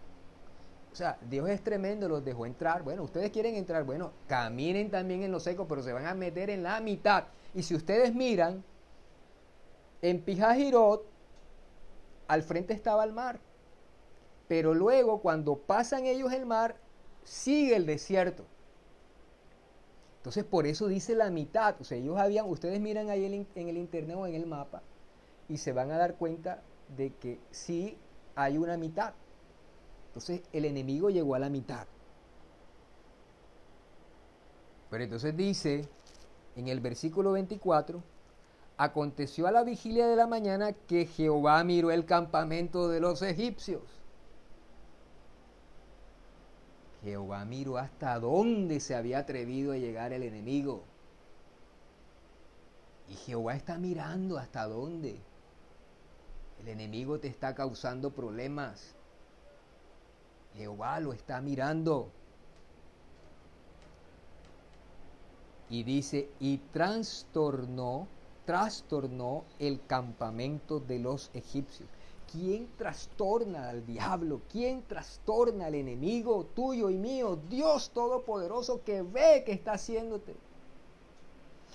A: O sea, Dios es tremendo, los dejó entrar. Bueno, ustedes quieren entrar, bueno, caminen también en lo seco, pero se van a meter en la mitad. Y si ustedes miran, en Pijajirot, al frente estaba el mar. Pero luego, cuando pasan ellos el mar, sigue el desierto. Entonces, por eso dice la mitad. O sea, ellos habían, ustedes miran ahí en el internet o en el mapa, y se van a dar cuenta de que sí hay una mitad. Entonces el enemigo llegó a la mitad. Pero entonces dice en el versículo 24, aconteció a la vigilia de la mañana que Jehová miró el campamento de los egipcios. Jehová miró hasta dónde se había atrevido a llegar el enemigo. Y Jehová está mirando hasta dónde. El enemigo te está causando problemas. Jehová lo está mirando. Y dice, y trastornó, trastornó el campamento de los egipcios. ¿Quién trastorna al diablo? ¿Quién trastorna al enemigo tuyo y mío? Dios Todopoderoso que ve que está haciéndote.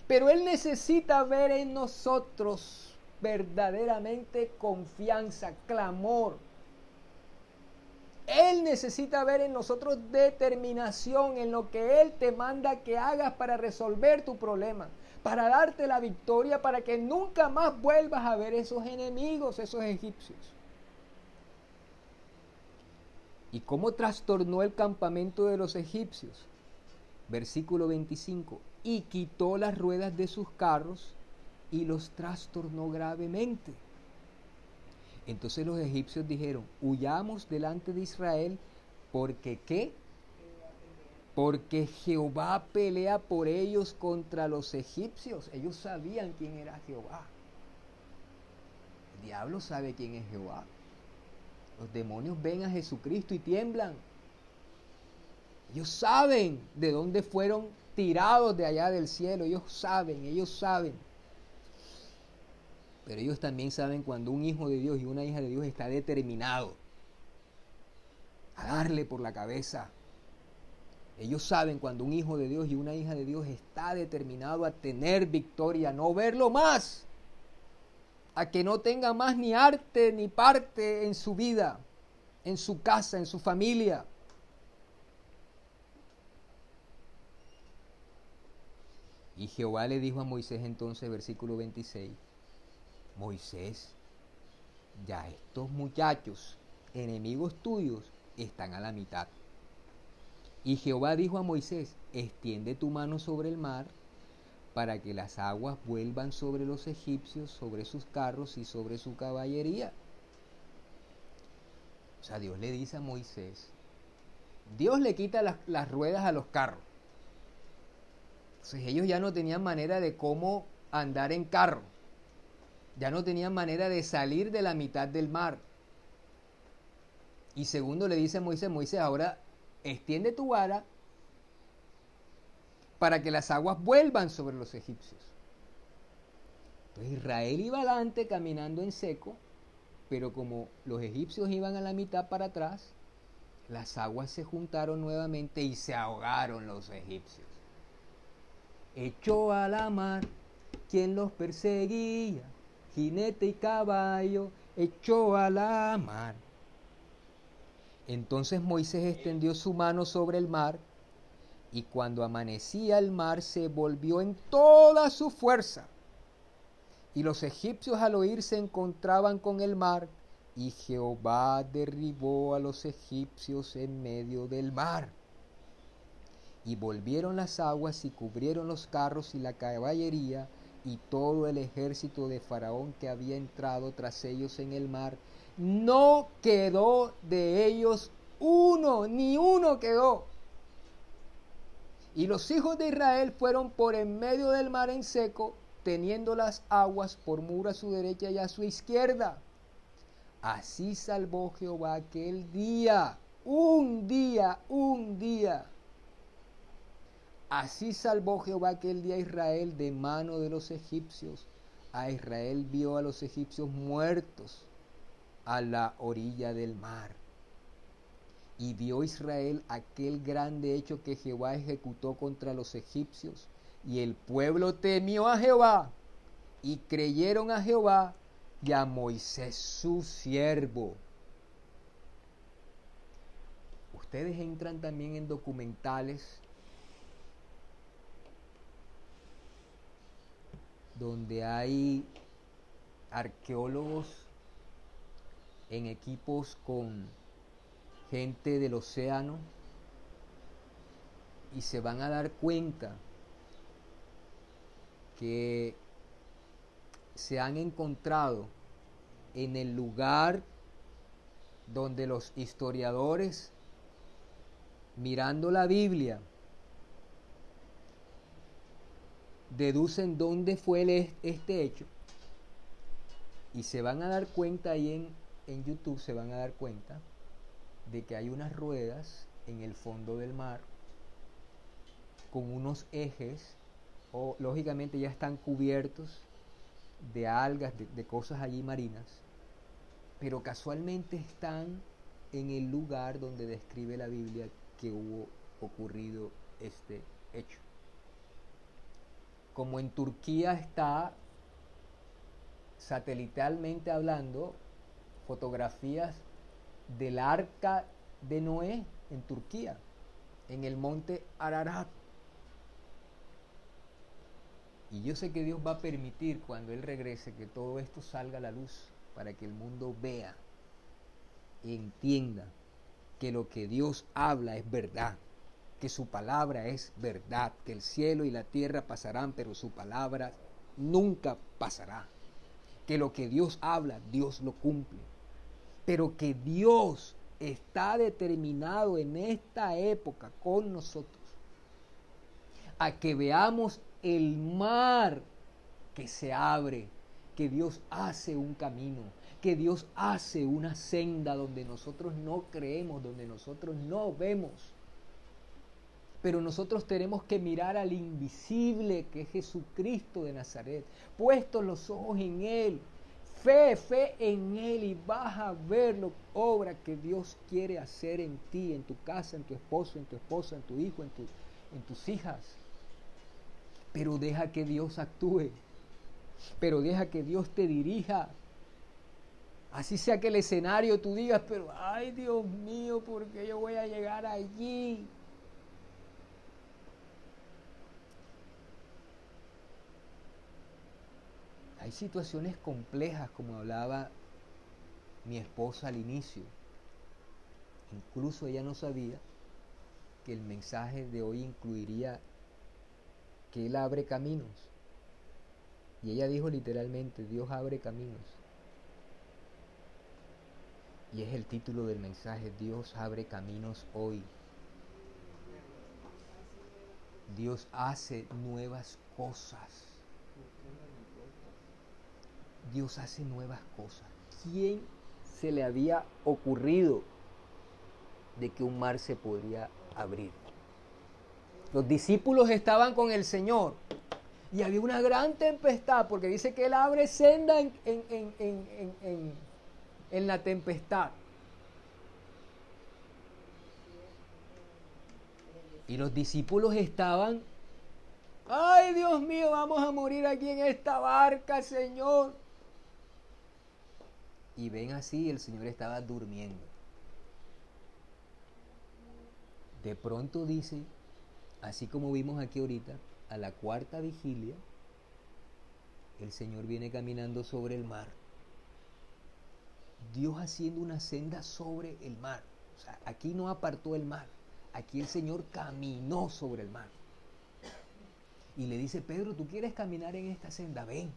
A: Pero Él necesita ver en nosotros verdaderamente confianza, clamor. Él necesita ver en nosotros determinación en lo que Él te manda que hagas para resolver tu problema, para darte la victoria, para que nunca más vuelvas a ver esos enemigos, esos egipcios. ¿Y cómo trastornó el campamento de los egipcios? Versículo 25. Y quitó las ruedas de sus carros y los trastornó gravemente. Entonces los egipcios dijeron, huyamos delante de Israel, porque qué? Porque Jehová pelea por ellos contra los egipcios. Ellos sabían quién era Jehová. El diablo sabe quién es Jehová. Los demonios ven a Jesucristo y tiemblan. Ellos saben de dónde fueron tirados de allá del cielo. Ellos saben, ellos saben. Pero ellos también saben cuando un hijo de Dios y una hija de Dios está determinado a darle por la cabeza. Ellos saben cuando un hijo de Dios y una hija de Dios está determinado a tener victoria, no verlo más, a que no tenga más ni arte ni parte en su vida, en su casa, en su familia. Y Jehová le dijo a Moisés entonces, versículo 26, Moisés, ya estos muchachos, enemigos tuyos, están a la mitad. Y Jehová dijo a Moisés, extiende tu mano sobre el mar para que las aguas vuelvan sobre los egipcios, sobre sus carros y sobre su caballería. O sea, Dios le dice a Moisés, Dios le quita las, las ruedas a los carros. Entonces ellos ya no tenían manera de cómo andar en carro ya no tenían manera de salir de la mitad del mar. Y segundo le dice a Moisés, Moisés, ahora extiende tu vara para que las aguas vuelvan sobre los egipcios. Entonces Israel iba adelante caminando en seco, pero como los egipcios iban a la mitad para atrás, las aguas se juntaron nuevamente y se ahogaron los egipcios. Echó a la mar quien los perseguía jinete y caballo echó a la mar. Entonces Moisés extendió su mano sobre el mar, y cuando amanecía el mar se volvió en toda su fuerza. Y los egipcios al oír se encontraban con el mar, y Jehová derribó a los egipcios en medio del mar. Y volvieron las aguas y cubrieron los carros y la caballería, y todo el ejército de Faraón que había entrado tras ellos en el mar, no quedó de ellos uno, ni uno quedó. Y los hijos de Israel fueron por en medio del mar en seco, teniendo las aguas por muro a su derecha y a su izquierda. Así salvó Jehová aquel día, un día, un día Así salvó Jehová aquel día a Israel de mano de los egipcios. A Israel vio a los egipcios muertos a la orilla del mar. Y vio Israel aquel grande hecho que Jehová ejecutó contra los egipcios. Y el pueblo temió a Jehová y creyeron a Jehová y a Moisés su siervo. Ustedes entran también en documentales donde hay arqueólogos en equipos con gente del océano y se van a dar cuenta que se han encontrado en el lugar donde los historiadores, mirando la Biblia, deducen dónde fue este hecho y se van a dar cuenta ahí en, en YouTube, se van a dar cuenta de que hay unas ruedas en el fondo del mar con unos ejes o lógicamente ya están cubiertos de algas, de, cosas allí marinas, pero casualmente están en el lugar donde describe la Biblia que hubo ocurrido este hecho. Como en Turquía está satelitalmente hablando fotografías del arca de Noé en Turquía, en el monte Ararat. Y yo sé que Dios va a permitir cuando Él regrese que todo esto salga a la luz para que el mundo vea, entienda que lo que Dios habla es verdad, que su palabra es verdad, que el cielo y la tierra pasarán, pero su palabra nunca pasará. Que lo que Dios habla, Dios lo cumple. Pero que Dios está determinado en esta época con nosotros a que veamos el mar que se abre, que Dios hace un camino, que Dios hace una senda donde nosotros no creemos, donde nosotros no vemos. Pero nosotros tenemos que mirar al invisible que es Jesucristo de Nazaret, puestos los ojos en Él, fe, fe en Él y vas a ver la obra que Dios quiere hacer en ti, en tu casa, en tu esposo, en tu esposa, en tu hijo, en, en tus hijas pero deja que Dios actúe, pero deja que Dios te dirija. Así sea que el escenario tú digas, pero ay Dios mío, ¿por qué yo voy a llegar allí? Hay situaciones complejas, como hablaba mi esposa al inicio. Incluso ella no sabía que el mensaje de hoy incluiría que Él abre caminos. Y ella dijo literalmente, Dios abre caminos. Y es el título del mensaje, Dios abre caminos hoy. Dios hace nuevas cosas. Dios hace nuevas cosas. ¿Quién se le había ocurrido de que un mar se podría abrir? Los discípulos estaban con el Señor y había una gran tempestad porque dice que Él abre senda en, en, la tempestad. Y los discípulos estaban, ay Dios mío, vamos a morir aquí en esta barca, Señor. Y ven así, el Señor estaba durmiendo. De pronto dice, Así como vimos aquí ahorita, a la cuarta vigilia, el Señor viene caminando sobre el mar. Dios haciendo una senda sobre el mar. O sea, aquí no apartó el mar. Aquí el Señor caminó sobre el mar. Y le dice, Pedro, ¿tú quieres caminar en esta senda? Ven.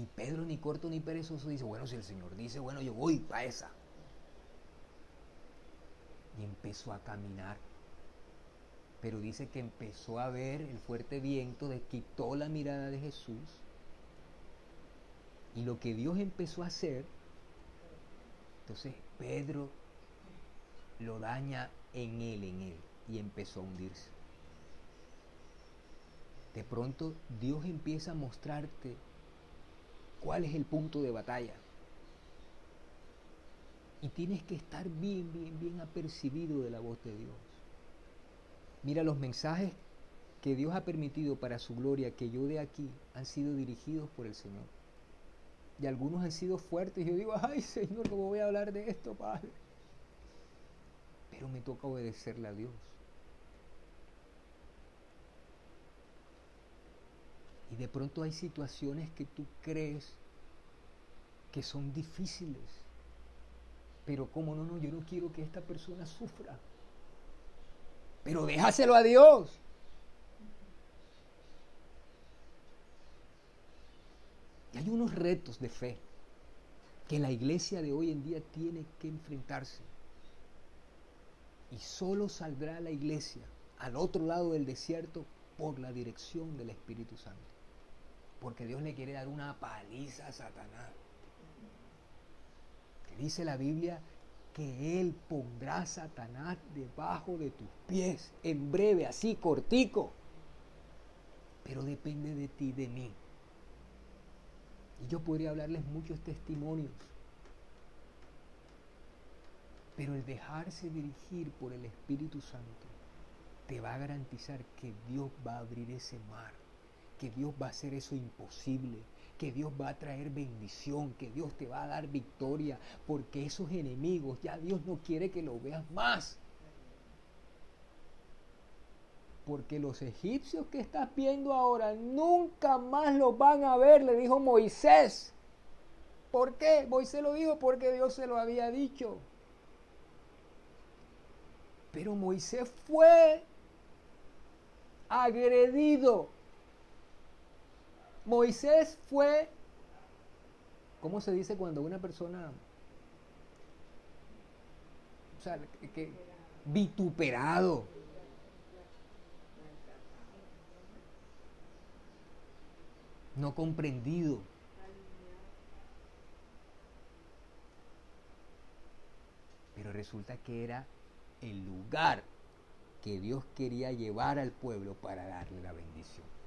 A: Y Pedro, ni corto ni perezoso, dice, bueno, si el Señor dice, bueno, yo voy para esa. Y empezó a caminar pero dice que empezó a ver el fuerte viento, de, quitó la mirada de Jesús. Y lo que Dios empezó a hacer, entonces Pedro lo daña en él, en él, y empezó a hundirse. de pronto Dios empieza a mostrarte cuál es el punto de batalla. Y tienes que estar bien, bien, bien apercibido de la voz de Dios. Mira, los mensajes que Dios ha permitido para su gloria que yo de aquí han sido dirigidos por el Señor. Y algunos han sido fuertes. Yo digo, ay Señor, ¿cómo voy a hablar de esto, Padre? Pero me toca obedecerle a Dios. Y de pronto hay situaciones que tú crees que son difíciles. Pero como no, no, yo no quiero que esta persona sufra. Pero déjaselo a Dios. Y hay unos retos de fe que la iglesia de hoy en día tiene que enfrentarse. Y solo saldrá la iglesia al otro lado del desierto por la dirección del Espíritu Santo. Porque Dios le quiere dar una paliza a Satanás. Dice la Biblia que Él pondrá a Satanás debajo de tus pies, en breve, así, cortico. Pero depende de ti, de mí. Y yo podría hablarles muchos testimonios. Pero el dejarse dirigir por el Espíritu Santo te va a garantizar que Dios va a abrir ese mar, que Dios va a hacer eso imposible, que Dios va a traer bendición, que Dios te va a dar victoria, porque esos enemigos ya Dios no quiere que lo veas más. Porque los egipcios que estás viendo ahora nunca más los van a ver, le dijo Moisés. ¿Por qué? Moisés lo dijo porque Dios se lo había dicho. Pero Moisés fue agredido. Moisés fue, ¿cómo se dice cuando una persona, o sea, vituperado? No comprendido. Pero resulta que era el lugar que Dios quería llevar al pueblo para darle la bendición.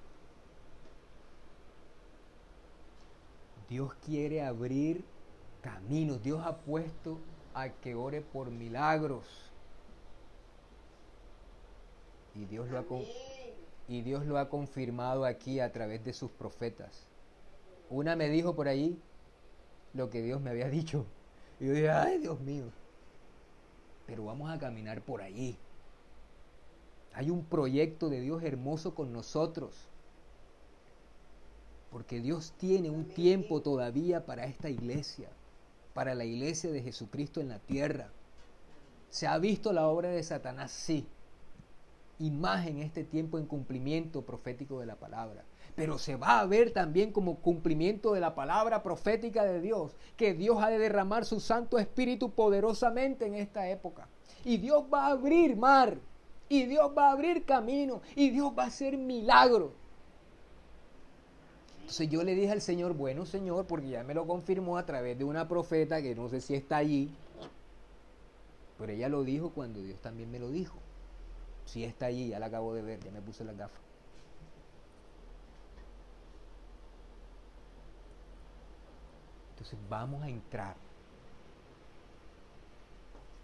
A: Dios quiere abrir caminos. Dios ha puesto a que ore por milagros. Y Dios lo ha, y Dios lo ha confirmado aquí a través de sus profetas. Una me dijo por ahí lo que Dios me había dicho. Y yo dije, ay Dios mío. Pero vamos a caminar por allí. Hay un proyecto de Dios hermoso con nosotros. Porque Dios tiene un tiempo todavía para esta iglesia, para la iglesia de Jesucristo en la tierra. ¿Se ha visto la obra de Satanás? Sí. Y más en este tiempo en cumplimiento profético de la palabra. Pero se va a ver también como cumplimiento de la palabra profética de Dios, que Dios ha de derramar su Santo Espíritu poderosamente en esta época. Y Dios va a abrir mar, y Dios va a abrir camino, y Dios va a hacer milagros. Entonces yo le dije al Señor, bueno Señor, porque ya me lo confirmó a través de una profeta que no sé si está allí, pero ella lo dijo cuando Dios también me lo dijo. Si está allí, ya la acabo de ver, ya me puse las gafas. Entonces vamos a entrar.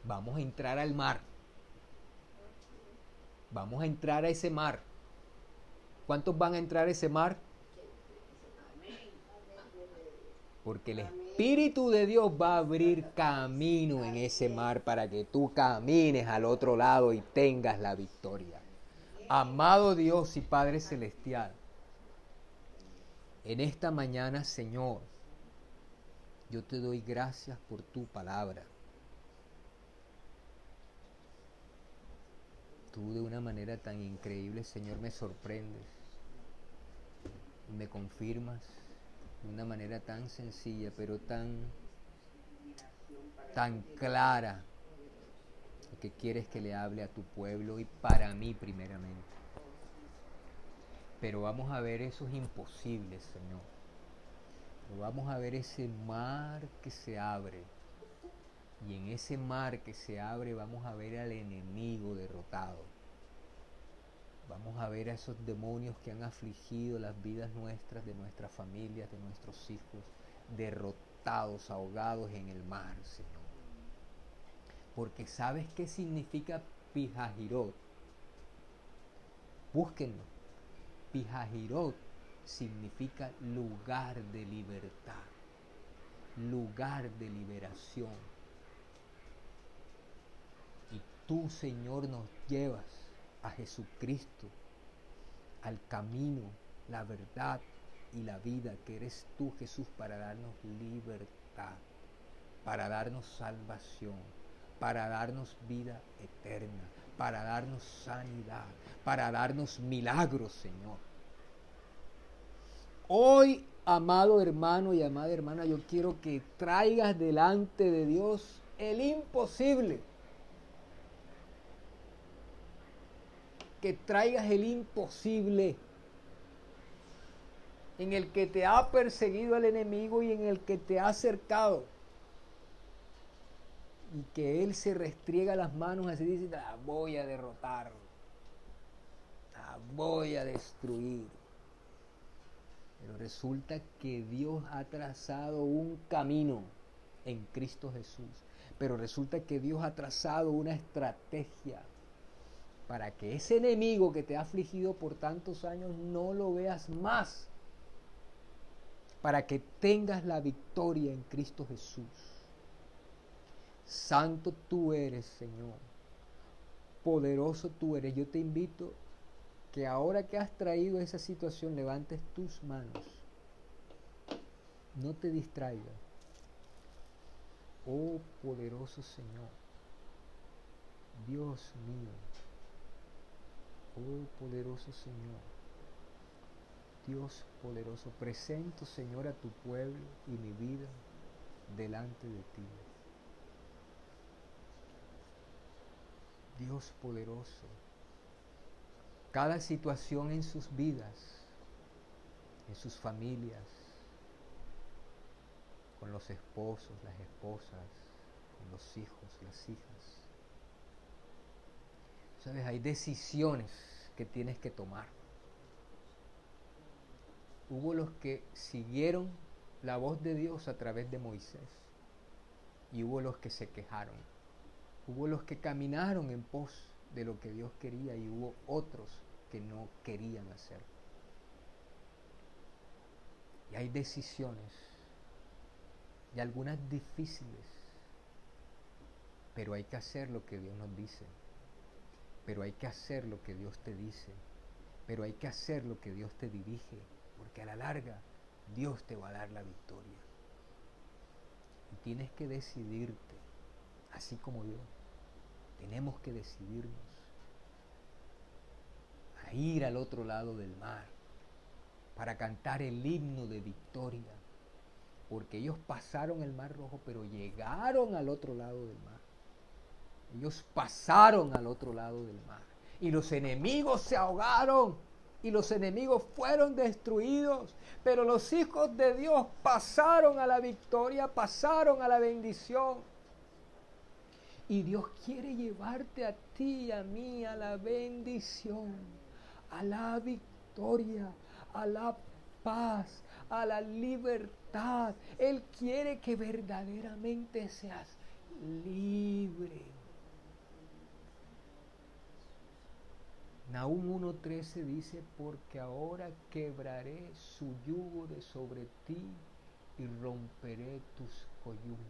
A: Vamos a entrar al mar. Vamos a entrar a ese mar. ¿Cuántos van a entrar a ese mar? Porque el Espíritu de Dios va a abrir camino en ese mar para que tú camines al otro lado y tengas la victoria. Amado Dios y Padre Celestial, en esta mañana, Señor, yo te doy gracias por tu palabra. Tú de una manera tan increíble, Señor, me sorprendes me confirmas de una manera tan sencilla, pero tan, tan clara, que quieres que le hable a tu pueblo y para mí primeramente. Pero vamos a ver esos imposibles, Señor. vamos a ver ese mar que se abre. Y en ese mar que se abre vamos a ver al enemigo derrotado. Vamos a ver a esos demonios que han afligido las vidas nuestras, de nuestras familias, de nuestros hijos, derrotados, ahogados en el mar, Señor. Porque ¿sabes qué significa Pijajirot? Búsquenlo. Pijajirot significa lugar de libertad, lugar de liberación. Y tú, Señor, nos llevas a Jesucristo, al camino, la verdad y la vida que eres tú, Jesús, para darnos libertad, para darnos salvación, para darnos vida eterna, para darnos sanidad, para darnos milagros, Señor. Hoy, amado hermano y amada hermana, yo quiero que traigas delante de Dios el imposible. Que traigas el imposible en el que te ha perseguido el enemigo y en el que te ha acercado. Y que Él se restriega las manos así dice, la voy a derrotar, la voy a destruir. Pero resulta que Dios ha trazado un camino en Cristo Jesús. Pero resulta que Dios ha trazado una estrategia para que ese enemigo que te ha afligido por tantos años no lo veas más. Para que tengas la victoria en Cristo Jesús. Santo tú eres, Señor. Poderoso tú eres. Yo te invito que ahora que has traído esa situación levantes tus manos. No te distraigas. Oh poderoso Señor, Dios mío, oh poderoso Señor, Dios poderoso, presento Señor a tu pueblo y mi vida delante de ti. Dios poderoso, cada situación en sus vidas, en sus familias, con los esposos, las esposas, con los hijos, las hijas. Sabes, hay decisiones que tienes que tomar. Hubo los que siguieron la voz de Dios a través de Moisés y hubo los que se quejaron. Hubo los que caminaron en pos de lo que Dios quería y hubo otros que no querían hacer. Y hay decisiones, y algunas difíciles, pero hay que hacer lo que Dios nos dice, pero hay que hacer lo que Dios te dice, pero hay que hacer lo que Dios te dirige, porque a la larga Dios te va a dar la victoria. Y tienes que decidirte, así como yo. Tenemos que decidirnos a ir al otro lado del mar para cantar el himno de victoria. Porque ellos pasaron el mar rojo, pero llegaron al otro lado del mar. Ellos pasaron al otro lado del mar. Y los enemigos se ahogaron. Y los enemigos fueron destruidos. Pero los hijos de Dios pasaron a la victoria, pasaron a la bendición. Y Dios quiere llevarte a ti y a mí a la bendición, a la victoria, a la paz, a la libertad. Él quiere que verdaderamente seas libre. Nahum 1.13 dice, porque ahora quebraré su yugo de sobre ti y romperé tus coyundas.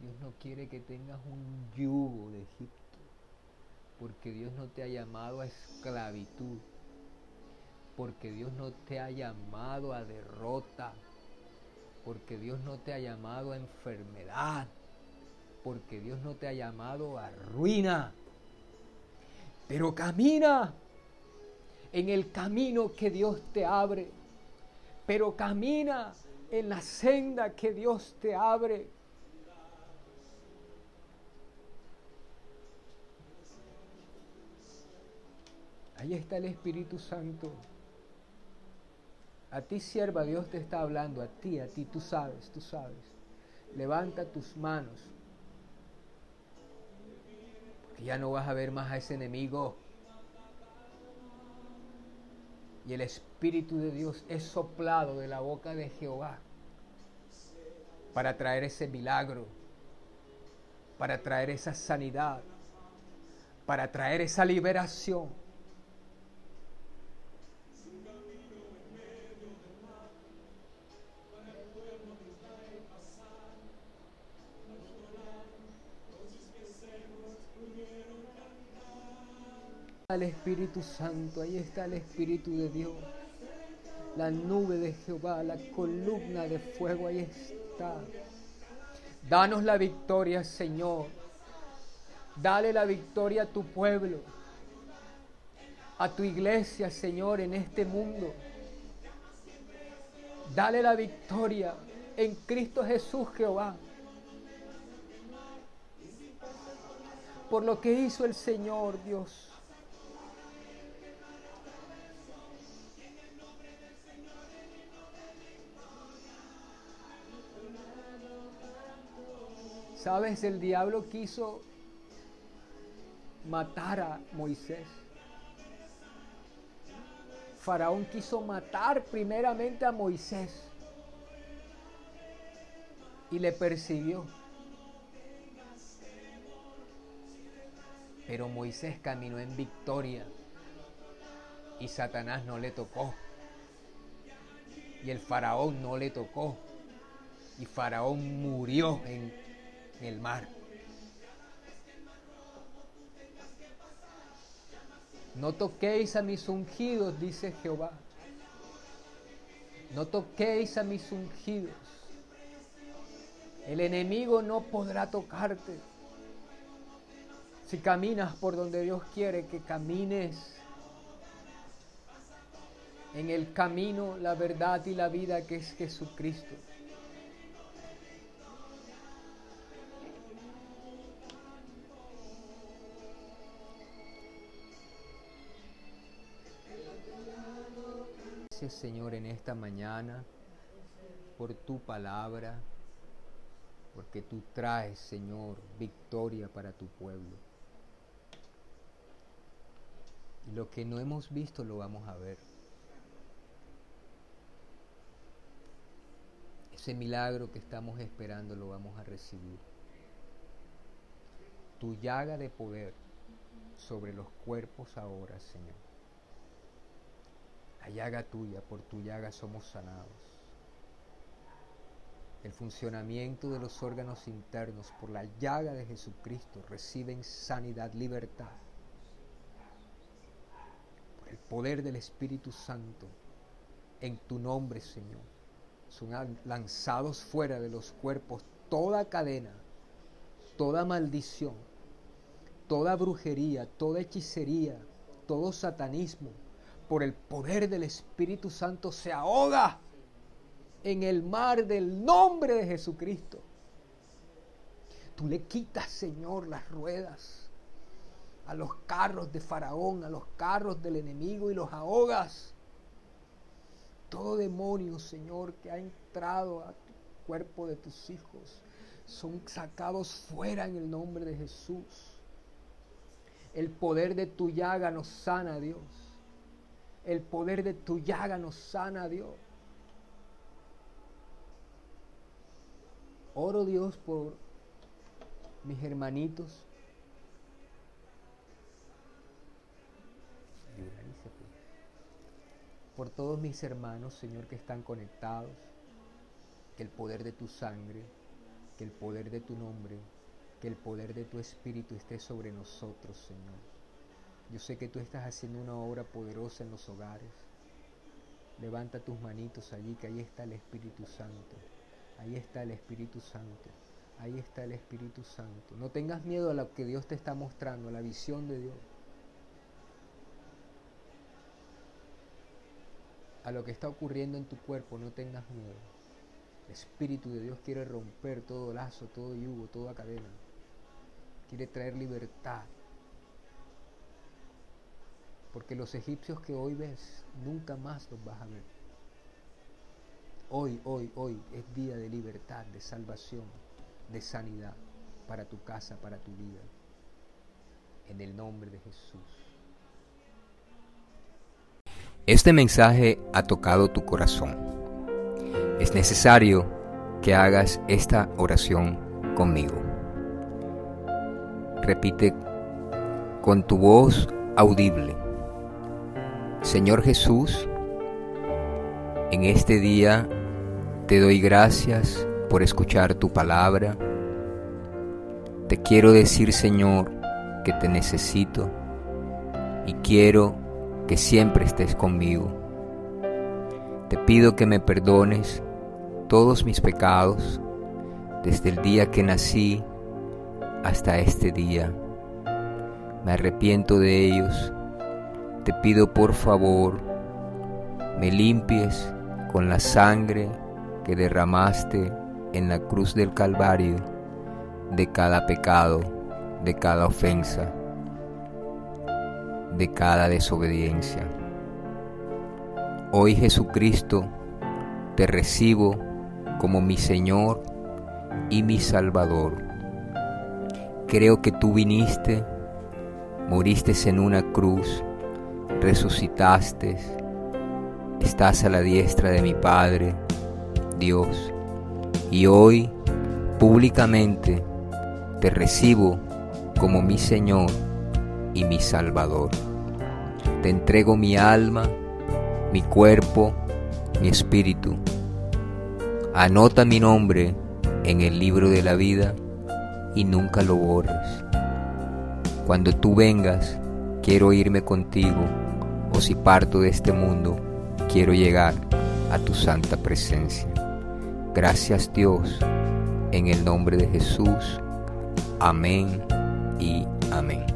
A: Dios no quiere que tengas un yugo de Egipto, porque Dios no te ha llamado a esclavitud, porque Dios no te ha llamado a derrota, porque Dios no te ha llamado a enfermedad, porque Dios no te ha llamado a ruina. Pero camina en el camino que Dios te abre, pero camina en la senda que Dios te abre Ahí está el Espíritu Santo. A ti, sierva, Dios te está hablando, a ti, a ti, tú sabes, tú sabes. Levanta tus manos ya no vas a ver más a ese enemigo. Y el Espíritu de Dios es soplado de la boca de Jehová para traer ese milagro, para traer esa sanidad, para traer esa liberación El Espíritu Santo, ahí está el Espíritu de Dios. La nube de Jehová, la columna de fuego, ahí está. Danos la victoria, Señor. Dale la victoria a tu pueblo, a tu iglesia, Señor, en este mundo. Dale la victoria en Cristo Jesús, Jehová. Por lo que hizo el Señor, Dios. Sabes, el diablo quiso matar a Moisés. Faraón quiso matar primeramente a Moisés y le persiguió. Pero Moisés caminó en victoria y Satanás no le tocó. Y el faraón no le tocó. Y faraón murió en el mar. No toquéis a mis ungidos, dice Jehová. No toquéis a mis ungidos. El enemigo no podrá tocarte. Si caminas por donde Dios quiere que camines, en el camino, la verdad y la vida que es Jesucristo. Señor, en esta mañana por tu palabra, porque tú traes, Señor, victoria para tu pueblo. Y lo que no hemos visto lo vamos a ver. Ese milagro que estamos esperando lo vamos a recibir. Tu llaga de poder sobre los cuerpos ahora, Señor la llaga tuya, por tu llaga somos sanados. El funcionamiento de los órganos internos por la llaga de Jesucristo reciben sanidad, libertad. Por el poder del Espíritu Santo, en tu nombre, Señor, son lanzados fuera de los cuerpos toda cadena, toda maldición, toda brujería, toda hechicería, todo satanismo, por el poder del Espíritu Santo se ahoga en el mar del nombre de Jesucristo. Tú le quitas, Señor, las ruedas a los carros de Faraón, a los carros del enemigo y los ahogas. Todo demonio, Señor, que ha entrado a tu cuerpo de tus hijos, son sacados fuera en el nombre de Jesús. El poder de tu llaga nos sana, Dios. El poder de tu llaga nos sana, Dios. Oro Dios por mis hermanitos. Por todos mis hermanos, Señor, que están conectados. Que el poder de tu sangre, que el poder de tu nombre, que el poder de tu espíritu esté sobre nosotros, Señor. Yo sé que tú estás haciendo una obra poderosa en los hogares. Levanta tus manitos allí, que ahí está el Espíritu Santo. Ahí está el Espíritu Santo. Ahí está el Espíritu Santo. No tengas miedo a lo que Dios te está mostrando, a la visión de Dios. A lo que está ocurriendo en tu cuerpo, no tengas miedo. El Espíritu de Dios quiere romper todo lazo, todo yugo, toda cadena. Quiere traer libertad, porque los egipcios que hoy ves, nunca más los vas a ver. Hoy, hoy, hoy es día de libertad, de salvación, de sanidad para tu casa, para tu vida. En el nombre de Jesús.
B: Este mensaje ha tocado tu corazón. Es necesario que hagas esta oración conmigo. Repite con tu voz audible. Señor Jesús, en este día te doy gracias por escuchar tu palabra. Te quiero decir, Señor, que te necesito y quiero que siempre estés conmigo. Te pido que me perdones todos mis pecados desde el día que nací hasta este día. Me arrepiento de ellos. Te pido por favor, me limpies con la sangre que derramaste en la cruz del Calvario de cada pecado, de cada ofensa de cada desobediencia. Hoy Jesucristo, te recibo como mi Señor y mi Salvador. Creo que tú viniste, moriste en una cruz, resucitaste, estás a la diestra de mi Padre, Dios, y hoy públicamente te recibo como mi Señor y mi Salvador. Te entrego mi alma, mi cuerpo, mi espíritu. Anota mi nombre en el libro de la vida y nunca lo borres. Cuando tú vengas, quiero irme contigo, si parto de este mundo, quiero llegar a tu santa presencia. Gracias Dios, en el nombre de Jesús. Amén y amén.